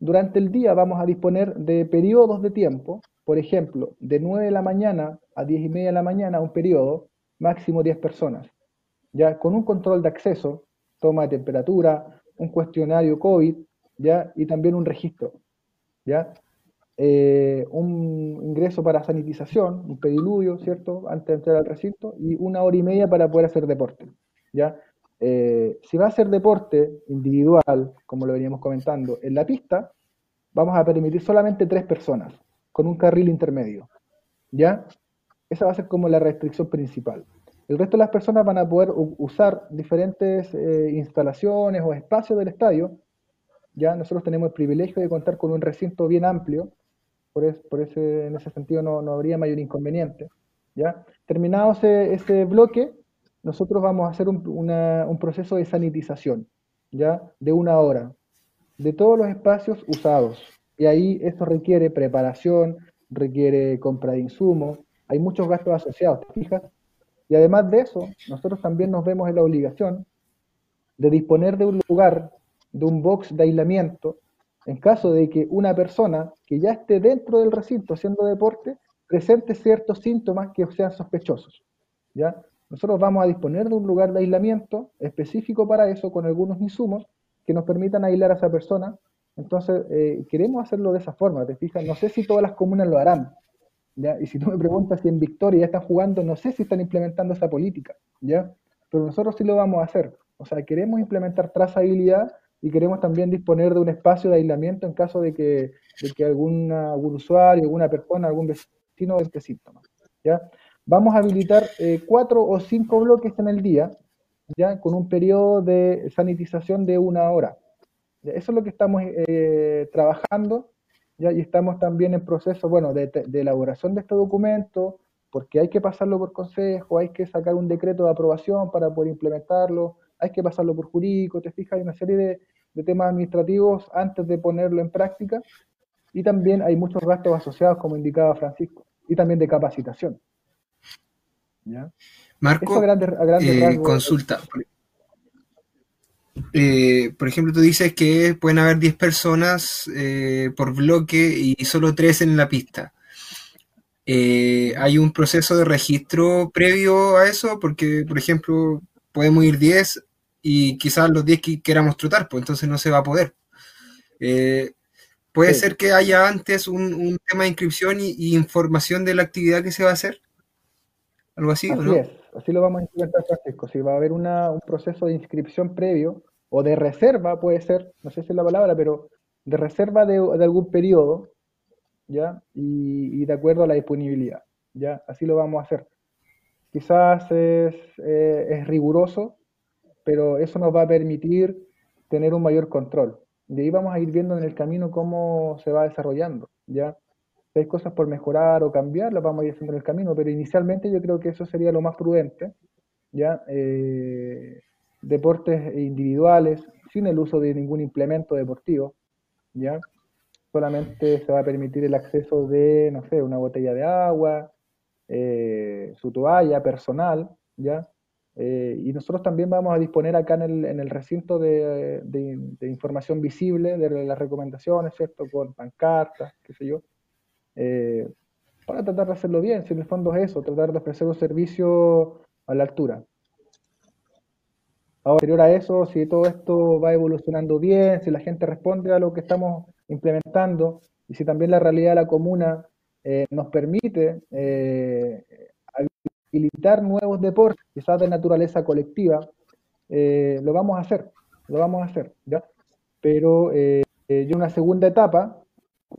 Durante el día vamos a disponer de periodos de tiempo, por ejemplo, de 9 de la mañana a 10 y media de la mañana, un periodo, máximo 10 personas, ya con un control de acceso, toma de temperatura, un cuestionario COVID, ya, y también un registro, ya, eh, un ingreso para sanitización, un pediluvio, ¿cierto? Antes de entrar al recinto, y una hora y media para poder hacer deporte, ¿ya? Eh, si va a ser deporte individual, como lo veníamos comentando, en la pista, vamos a permitir solamente tres personas, con un carril intermedio, ¿ya? Esa va a ser como la restricción principal. El resto de las personas van a poder usar diferentes eh, instalaciones o espacios del estadio, ya nosotros tenemos el privilegio de contar con un recinto bien amplio, por, es- por ese, en ese sentido no, no habría mayor inconveniente. ¿ya? Terminado ese, ese bloque, nosotros vamos a hacer un, una- un proceso de sanitización ¿ya? de una hora de todos los espacios usados. Y ahí esto requiere preparación, requiere compra de insumos, hay muchos gastos asociados, ¿te fijas? Y además de eso, nosotros también nos vemos en la obligación de disponer de un lugar, de un box de aislamiento, en caso de que una persona que ya esté dentro del recinto haciendo deporte presente ciertos síntomas que sean sospechosos. ¿ya? Nosotros vamos a disponer de un lugar de aislamiento específico para eso, con algunos insumos que nos permitan aislar a esa persona. Entonces, eh, queremos hacerlo de esa forma, ¿te fijas? No sé si todas las comunas lo harán, ¿ya? Y si tú me preguntas si en Victoria ya están jugando, no sé si están implementando esa política, ¿ya? Pero nosotros sí lo vamos a hacer. O sea, queremos implementar trazabilidad y queremos también disponer de un espacio de aislamiento en caso de que, de que alguna, algún usuario, alguna persona, algún vecino entre síntomas. ¿ya? Vamos a habilitar eh, cuatro o cinco bloques en el día, ya con un periodo de sanitización de una hora. Eso es lo que estamos eh, trabajando, ¿ya? y estamos también en proceso bueno, de, de elaboración de este documento, porque hay que pasarlo por consejo, hay que sacar un decreto de aprobación para poder implementarlo, hay que pasarlo por jurídico, te fijas, hay una serie de, temas administrativos antes de ponerlo en práctica, y también hay muchos gastos asociados, como indicaba Francisco, y también de capacitación. Marco, eh, consulta. Eh, por ejemplo, tú dices que pueden haber 10 personas eh, por bloque y solo 3 en la pista. ¿Hay un proceso de registro previo a eso? Porque, por ejemplo, podemos ir 10 y quizás los 10 que queramos trotar, pues entonces no se va a poder. Eh, puede ser que haya antes un, tema de inscripción y, información de la actividad que se va a hacer. Algo así, así es, así lo vamos a implementar, Francisco. Si va a haber un proceso de inscripción previo o de reserva, puede ser, no sé si es la palabra, pero de reserva de, algún periodo, ¿ya? Y, de acuerdo a la disponibilidad, ¿ya? Así lo vamos a hacer. Quizás es, eh, es riguroso, pero eso nos va a permitir tener un mayor control. De ahí vamos a ir viendo en el camino cómo se va desarrollando, ¿ya? Hay cosas por mejorar o cambiar, las vamos a ir haciendo en el camino, pero inicialmente yo creo que eso sería lo más prudente, ¿ya? Eh, deportes individuales, sin el uso de ningún implemento deportivo, ¿ya? Solamente se va a permitir el acceso de, no sé, una botella de agua, eh, su toalla personal, ¿ya? Eh, y nosotros también vamos a disponer acá en el, recinto de, de, información visible de las recomendaciones, ¿cierto? Con pancartas, qué sé yo, eh, para tratar de hacerlo bien, si el fondo es eso, tratar de ofrecer un servicio a la altura. Ahora, anterior a eso, si todo esto va evolucionando bien, si la gente responde a lo que estamos implementando y si también la realidad de la comuna eh, nos permite habilitar nuevos deportes, quizás de naturaleza colectiva, eh, lo vamos a hacer, lo vamos a hacer. Pero eh, en una segunda etapa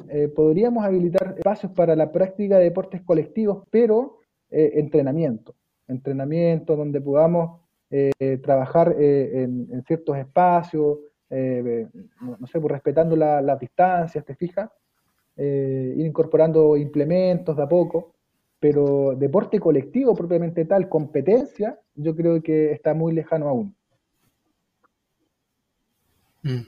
eh, podríamos habilitar espacios para la práctica de deportes colectivos, pero entrenamiento, entrenamiento donde podamos trabajar en, ciertos espacios, no, sé, pues respetando las distancias, ¿te fijas? ir incorporando implementos de a poco, pero deporte colectivo propiamente tal, competencia, yo creo que está muy lejano aún. Mm.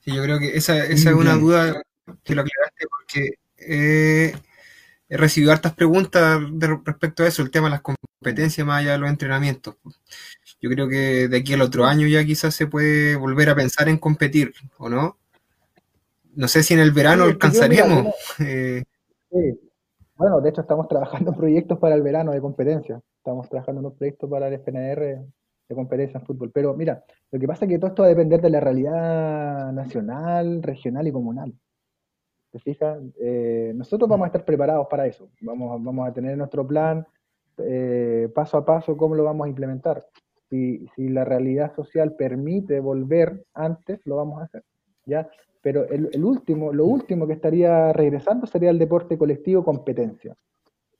Sí, yo creo que esa, es una duda que lo aclaraste porque he recibido hartas preguntas respecto a eso, el tema de las competencias más allá de los entrenamientos. Yo creo que de aquí al otro año ya quizás se puede volver a pensar en competir, ¿o no? No sé si en el verano alcanzaríamos. Eh, sí. Bueno, de hecho estamos trabajando en proyectos para el verano de competencia. Estamos trabajando en un proyecto para el FNR de competencia en fútbol. Pero mira, lo que pasa es que todo esto va a depender de la realidad nacional, regional y comunal. ¿Te fijas? Eh, nosotros vamos a estar preparados para eso. Vamos, vamos a tener nuestro plan eh, paso a paso cómo lo vamos a implementar. Si, si la realidad social permite volver antes, lo vamos a hacer. ¿ya? Pero el, último, lo último que estaría regresando sería el deporte colectivo competencia.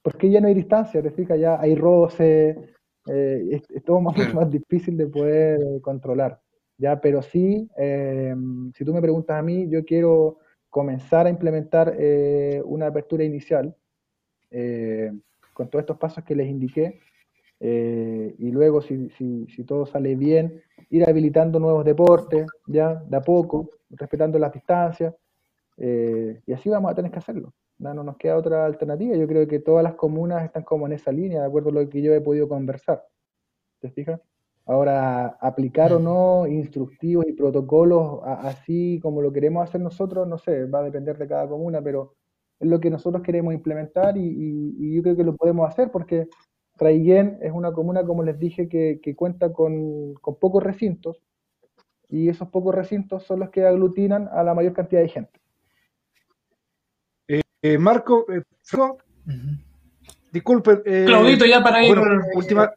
Porque ya no hay distancia, te fijas, ya hay roce, eh, es, todo más, más difícil de poder controlar. Ya, pero sí, eh, si tú me preguntas a mí, yo quiero comenzar a implementar eh, una apertura inicial con todos estos pasos que les indiqué, y luego, si, si, si, todo sale bien, ir habilitando nuevos deportes, ya, de a poco, respetando las distancias, eh, y así vamos a tener que hacerlo. No, nos queda otra alternativa. Yo creo que todas las comunas están como en esa línea, de acuerdo a lo que yo he podido conversar. ¿Te fijas? Ahora, aplicar o no instructivos y protocolos así como lo queremos hacer nosotros, no sé, va a depender de cada comuna, pero es lo que nosotros queremos implementar y, yo creo que lo podemos hacer porque Traiguén es una comuna, como les dije, que, cuenta con, con, pocos recintos, y esos pocos recintos son los que aglutinan a la mayor cantidad de gente. Eh, Eh, Marco, eh, disculpen. Eh, Claudito, ya para ir. última,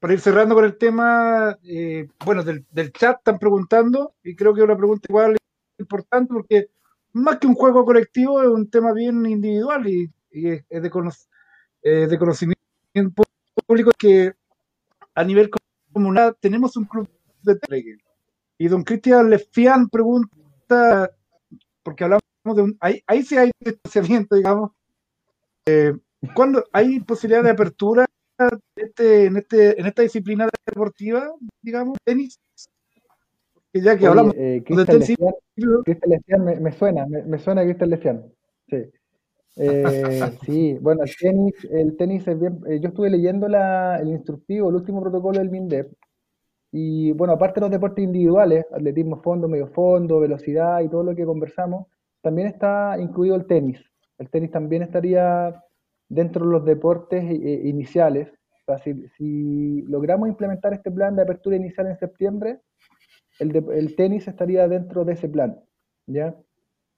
para ir cerrando con el tema, eh, bueno, del, chat están preguntando, y creo que es una pregunta igual importante porque más que un juego colectivo es un tema bien individual y, es, de, de conocimiento público que a nivel comunal tenemos un club de tele. Y don Cristian Lefian pregunta, porque hablamos de un, ahí, ahí sí hay distanciamiento, digamos, eh, ¿cuándo hay posibilidad de apertura este, en, este, en esta disciplina deportiva, digamos, tenis? Que ya que hablamos eh, de tenis. Me, me, suena, me, me suena Cristian Lefian. Sí. Eh, sí, bueno, el tenis, es bien. Eh, yo estuve leyendo la, el instructivo, el último protocolo del MINDEP. Y bueno, aparte de los deportes individuales, atletismo fondo, medio fondo, velocidad y todo lo que conversamos, también está incluido el tenis. El tenis también estaría dentro de los deportes eh, iniciales. O sea, si, logramos implementar este plan de apertura inicial en septiembre, el, el tenis estaría dentro de ese plan. ¿ya?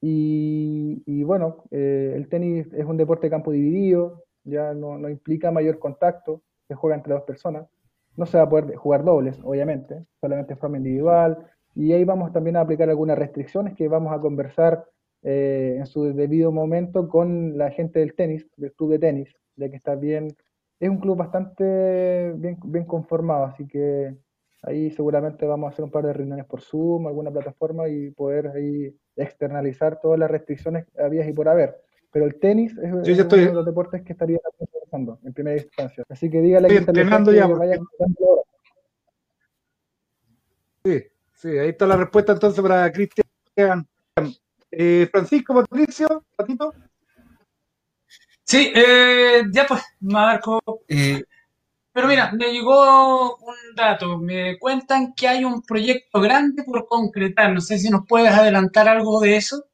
Y, bueno, eh, el tenis es un deporte de campo dividido, ya no, no, implica mayor contacto, se juega entre dos personas. No se va a poder jugar dobles, obviamente, solamente de forma individual. Y ahí vamos también a aplicar algunas restricciones que vamos a conversar eh, en su debido momento con la gente del tenis, del club de tenis, ya que está bien, es un club bastante bien, bien conformado, así que ahí seguramente vamos a hacer un par de reuniones por Zoom, alguna plataforma y poder ahí externalizar todas las restricciones había y por haber. Pero el tenis es, uno de los deportes que estaría pensando en primera instancia. Así que dígale que, entrenando ya, vaya Sí, sí, ahí está la respuesta entonces para Cristian. Eh, Francisco Patricio, Patito. Sí, eh, ya pues, Marco. Eh, pero mira, me llegó un dato. Me cuentan que hay un proyecto grande por concretar. No sé si nos puedes adelantar algo de eso.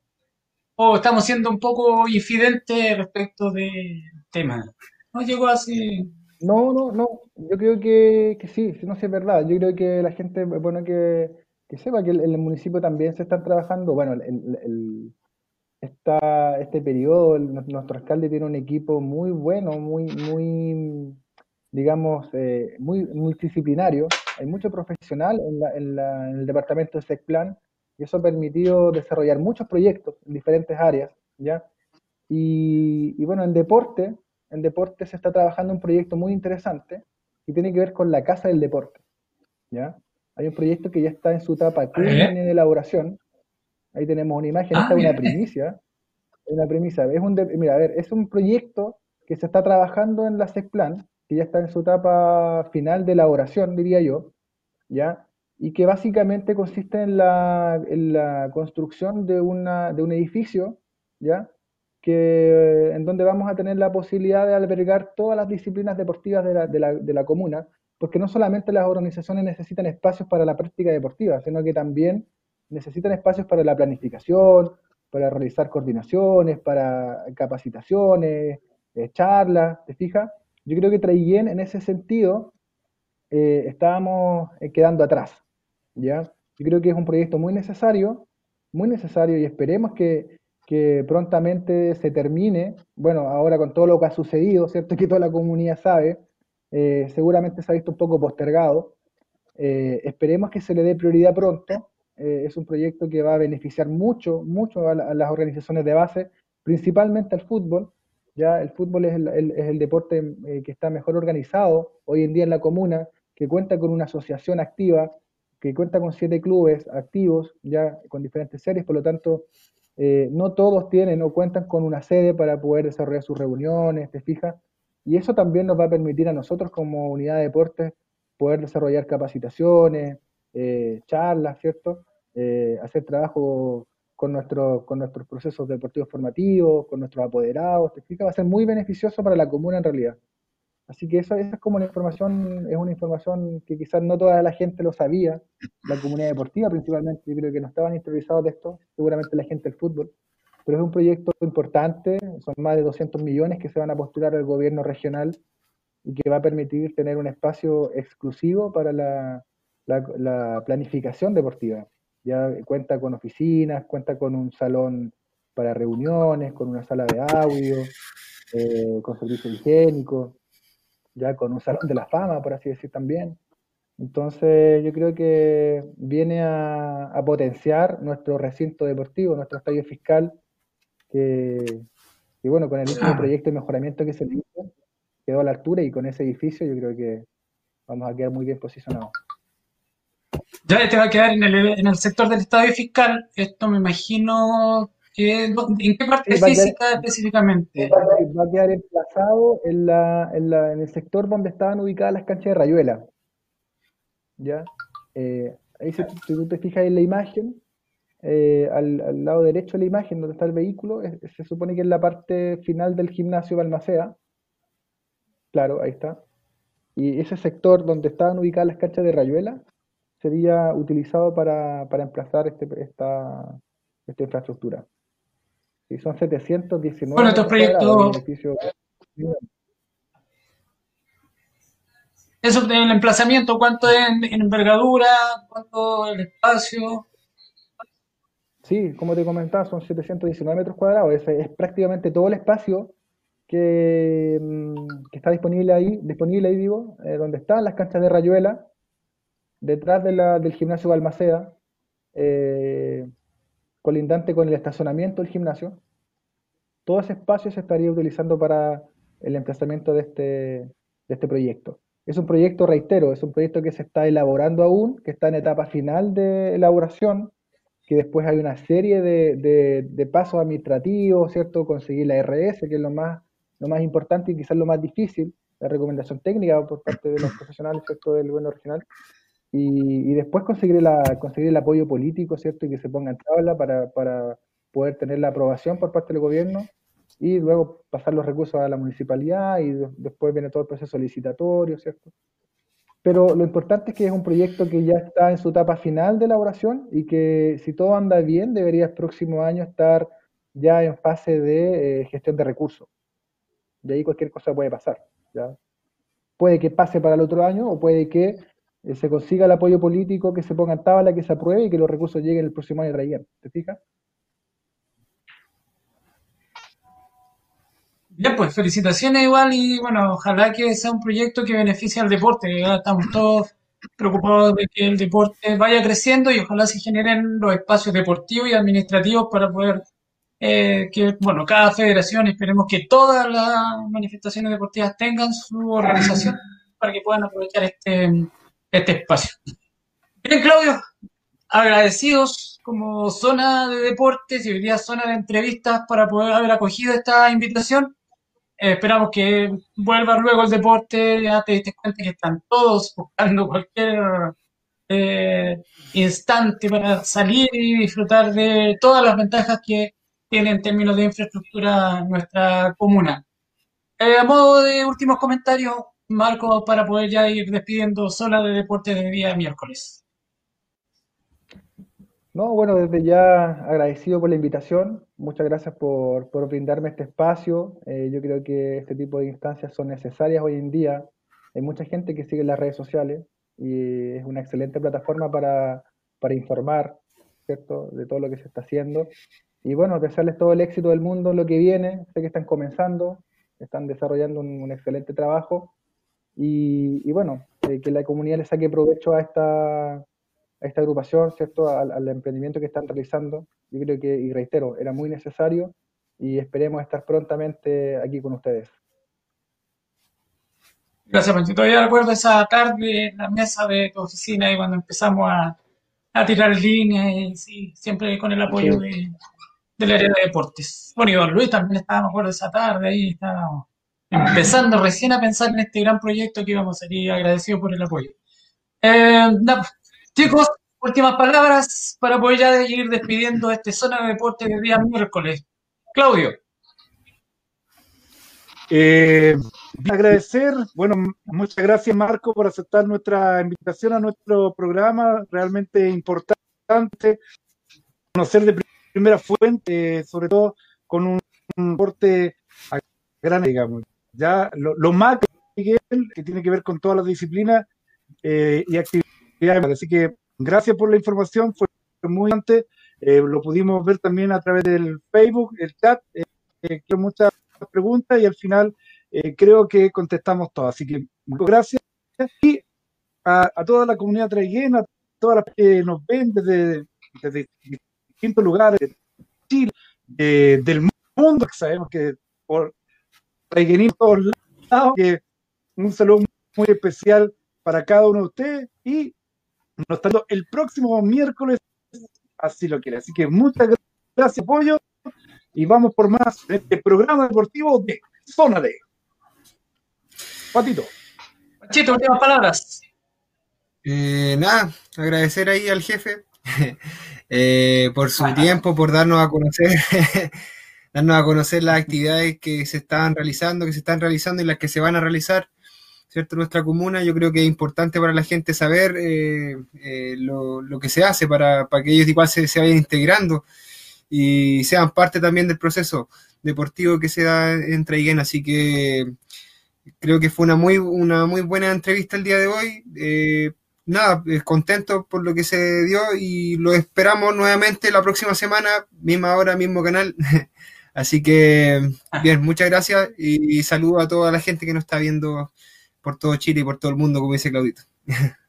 O estamos siendo un poco infidentes respecto del tema. ¿No llegó así? No, no, no. Yo creo que, que sí, no sé, es verdad. Yo creo que la gente, bueno, que, que sepa que en el, municipio también se están trabajando. Bueno, el, el, este periodo, nuestro alcalde tiene un equipo muy bueno, muy, muy digamos, eh, muy multidisciplinario. Hay mucho profesional en, el departamento de SECPLAN y eso ha permitido desarrollar muchos proyectos en diferentes áreas, ¿ya? Y, bueno, en deporte, en deporte se está trabajando un proyecto muy interesante y tiene que ver con la Casa del Deporte, ¿ya? Hay un proyecto que ya está en su etapa de elaboración. Ahí tenemos una imagen, esta es una primicia. Una premisa. Es un mira, a ver, es un proyecto que se está trabajando en la SECPLAN que ya está en su etapa final de elaboración, diría yo, ¿ya? Y que básicamente consiste en la, en la construcción de, una, de un edificio, ¿ya? Que, en donde vamos a tener la posibilidad de albergar todas las disciplinas deportivas de la, de la, de la comuna, porque no solamente las organizaciones necesitan espacios para la práctica deportiva, sino que también necesitan espacios para la planificación, para realizar coordinaciones, para capacitaciones, eh, charlas, ¿te fijas? Yo creo que Traiguén en ese sentido eh, estábamos eh, quedando atrás, ¿ya? Yo creo que es un proyecto muy necesario, muy necesario y esperemos que, prontamente se termine. Bueno, ahora con todo lo que ha sucedido, ¿cierto? Que toda la comunidad sabe, eh, seguramente se ha visto un poco postergado. esperemos que se le dé prioridad pronto. es un proyecto que va a beneficiar mucho, mucho a las organizaciones de base, principalmente al fútbol, ya el fútbol es el, deporte eh, que está mejor organizado hoy en día en la comuna, que cuenta con una asociación activa, que cuenta con siete clubes activos, ya con diferentes series, por lo tanto, eh, no todos tienen o cuentan con una sede para poder desarrollar sus reuniones, ¿te fijas? Y eso también nos va a permitir a nosotros como unidad de deportes poder desarrollar capacitaciones, eh, charlas, ¿cierto? hacer trabajo con, nuestro, con nuestros procesos deportivos formativos, con nuestros apoderados, te explica, va a ser muy beneficioso para la comuna en realidad. Así que eso, es como una información, es una información que quizás no toda la gente lo sabía, la comunidad deportiva principalmente, yo creo que no estaban interiorizados de esto, seguramente la gente del fútbol, pero es un proyecto importante, son más de 200 millones que se van a postular al gobierno regional y que va a permitir tener un espacio exclusivo para la, la planificación deportiva ya cuenta con oficinas, cuenta con un salón para reuniones, con una sala de audio, eh, con servicio higiénico, ya con un salón de la fama, por así decir también. Entonces yo creo que viene a, potenciar nuestro recinto deportivo, nuestro estadio fiscal, que, bueno, con el último proyecto de mejoramiento que se hizo, quedó a la altura y con ese edificio yo creo que vamos a quedar muy bien posicionados. Ya te va a quedar en el, en el sector del estadio fiscal, esto me imagino ¿En qué parte física específicamente? Va a, quedar, emplazado en, la, en, la, en, el sector donde estaban ubicadas las canchas de Rayuela. ¿Ya? Eh, ahí si, tú te fijas en la imagen, eh, al, al, lado derecho de la imagen donde está el vehículo, se supone que es la parte final del gimnasio Balmacea. Claro, ahí está. Y ese sector donde estaban ubicadas las canchas de Rayuela sería utilizado para, para emplazar este, esta, esta infraestructura. Y son 719. Bueno, estos proyectos. Eso el emplazamiento, ¿cuánto es en, envergadura? ¿Cuánto el espacio? Sí, como te comentaba, son 719 metros cuadrados. Ese es prácticamente todo el espacio que, mm, está disponible ahí, disponible ahí digo, eh, donde están las canchas de Rayuela, detrás de la, del gimnasio Balmaceda, eh, colindante con el estacionamiento del gimnasio. Todo ese espacio se estaría utilizando para el emplazamiento de este, de este proyecto. Es un proyecto, reitero, es un proyecto que se está elaborando aún, que está en etapa final de elaboración, que después hay una serie de, de, pasos administrativos, ¿cierto? Conseguir la RS, que es lo más, lo más importante y quizás lo más difícil, la recomendación técnica por parte de los profesionales, ¿cierto? Del gobierno regional y, después conseguir, la, conseguir el apoyo político, ¿cierto? Y que se ponga en tabla para, para poder tener la aprobación por parte del gobierno y luego pasar los recursos a la municipalidad y después viene todo el proceso licitatorio, ¿cierto? Pero lo importante es que es un proyecto que ya está en su etapa final de elaboración y que si todo anda bien debería el próximo año estar ya en fase de eh, gestión de recursos. De ahí cualquier cosa puede pasar. ¿ya? Puede que pase para el otro año o puede que se consiga el apoyo político, que se ponga en tabla, que se apruebe y que los recursos lleguen el próximo año traigan. ¿Te fijas? Bien, pues felicitaciones igual y bueno, ojalá que sea un proyecto que beneficie al deporte. estamos todos preocupados de que el deporte vaya creciendo y ojalá se generen los espacios deportivos y administrativos para poder eh, que, bueno, cada federación, esperemos que todas las manifestaciones deportivas tengan su organización para que puedan aprovechar este, este espacio. Bien, Claudio, agradecidos como zona de deportes y hoy día zona de entrevistas para poder haber acogido esta invitación. Eh, esperamos que vuelva luego el deporte, ya te diste cuenta que están todos buscando cualquier eh, instante para salir y disfrutar de todas las ventajas que tiene en términos de infraestructura nuestra comuna. Eh, a modo de últimos comentarios, Marco, para poder ya ir despidiendo zona de deporte de día miércoles. No, bueno, desde ya agradecido por la invitación. Muchas gracias por, brindarme este espacio. Eh, yo creo que este tipo de instancias son necesarias hoy en día. Hay mucha gente que sigue las redes sociales y es una excelente plataforma para, informar, ¿cierto?, de todo lo que se está haciendo. Y bueno, desearles todo el éxito del mundo en lo que viene. Sé que están comenzando, están desarrollando un excelente trabajo y, bueno, eh, que la comunidad le saque provecho a esta, a esta agrupación, ¿cierto? Al, emprendimiento que están realizando. Yo creo que, y reitero, era muy necesario y esperemos estar prontamente aquí con ustedes. Gracias, Pancho. Todavía recuerdo esa tarde en la mesa de tu oficina y cuando empezamos a, a tirar líneas y siempre con el apoyo de, del área de deportes. Bueno, y don Luis también estaba, me acuerdo, esa tarde ahí, estábamos empezando recién a pensar en este gran proyecto que íbamos a ser agradecidos por el apoyo. Eh, chicos, últimas palabras para poder ya ir despidiendo este zona de deporte de día miércoles. Claudio. Eh, agradecer, bueno, muchas gracias Marco por aceptar nuestra invitación a nuestro programa, realmente importante conocer de primera fuente, sobre todo con un, deporte grande, digamos ya lo, más que tiene que ver con todas las disciplinas eh, y actividades. Así que gracias por la información, fue muy importante Eh, lo pudimos ver también a través del Facebook, el chat, eh, eh muchas preguntas y al final eh, creo que contestamos todas. Así que muchas gracias y a, toda la comunidad traiguena, a todas las que nos ven desde, distintos lugares de Chile, del mundo, que sabemos que por traiguenismo todos lados, que un saludo muy especial para cada uno de ustedes y nos estamos el próximo miércoles, así lo quiere. Así que muchas gracias, apoyo, y vamos por más este programa deportivo de Zona D. Patito. Chito, últimas palabras. Eh, nada, agradecer ahí al jefe eh, por su tiempo, por darnos a conocer, darnos a conocer las actividades que se están realizando, que se están realizando y las que se van a realizar. ¿cierto? Nuestra comuna, yo creo que es importante para la gente saber eh, lo, que se hace para, que ellos igual se, se, vayan integrando y sean parte también del proceso deportivo que se da en Traiguén. Así que creo que fue una muy, una muy buena entrevista el día de hoy. Eh, nada, contento por lo que se dio y lo esperamos nuevamente la próxima semana, misma hora, mismo canal. Así que, bien, muchas gracias y, saludo a toda la gente que nos está viendo por todo Chile y por todo el mundo, como dice Claudito.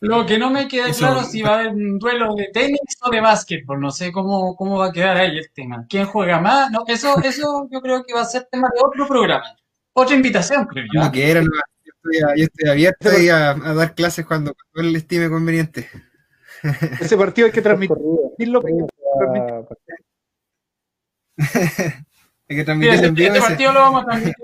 Lo que no me queda claro es si va a haber un duelo de tenis o de básquetbol. No sé cómo, cómo va a quedar ahí el tema. ¿Quién juega más? No, eso, eso yo creo que va a ser tema de otro programa. Otra invitación, creo yo. que era, yo, estoy, abierto a, a, dar clases cuando, cuando él estime conveniente. Ese partido hay que transmitirlo. hay que en vivo. Este partido lo vamos a transmitir.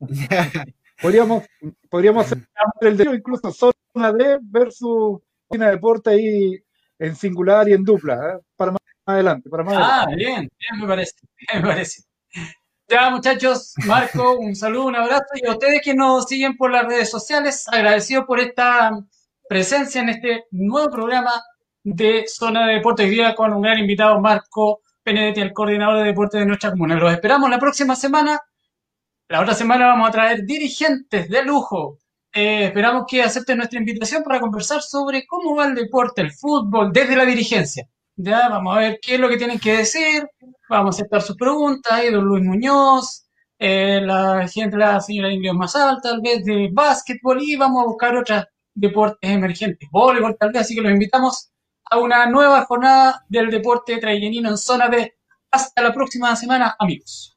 podríamos, podríamos hacer el de incluso zona D versus de Deporte ahí en singular y en dupla, ¿eh? para más adelante. Para más ah, bien, bien me parece, bien me parece. Ya, muchachos, Marco, un saludo, un abrazo. Y a ustedes que nos siguen por las redes sociales, agradecido por esta presencia en este nuevo programa de Zona de Deportes Hoy con un gran invitado, Marco Benedetti, el coordinador de deportes de nuestra comuna. Los esperamos la próxima semana. La otra semana vamos a traer dirigentes de lujo. Eh, esperamos que acepten nuestra invitación para conversar sobre cómo va el deporte, el fútbol, desde la dirigencia. Ya, vamos a ver qué es lo que tienen que decir, vamos a aceptar sus preguntas, ahí don Luis Muñoz, eh, la gente, la señora Ingrid más alta, tal vez de básquetbol, y vamos a buscar otros deportes emergentes, voleibol tal vez, así que los invitamos a una nueva jornada del deporte traigenino en zona de hasta la próxima semana, amigos.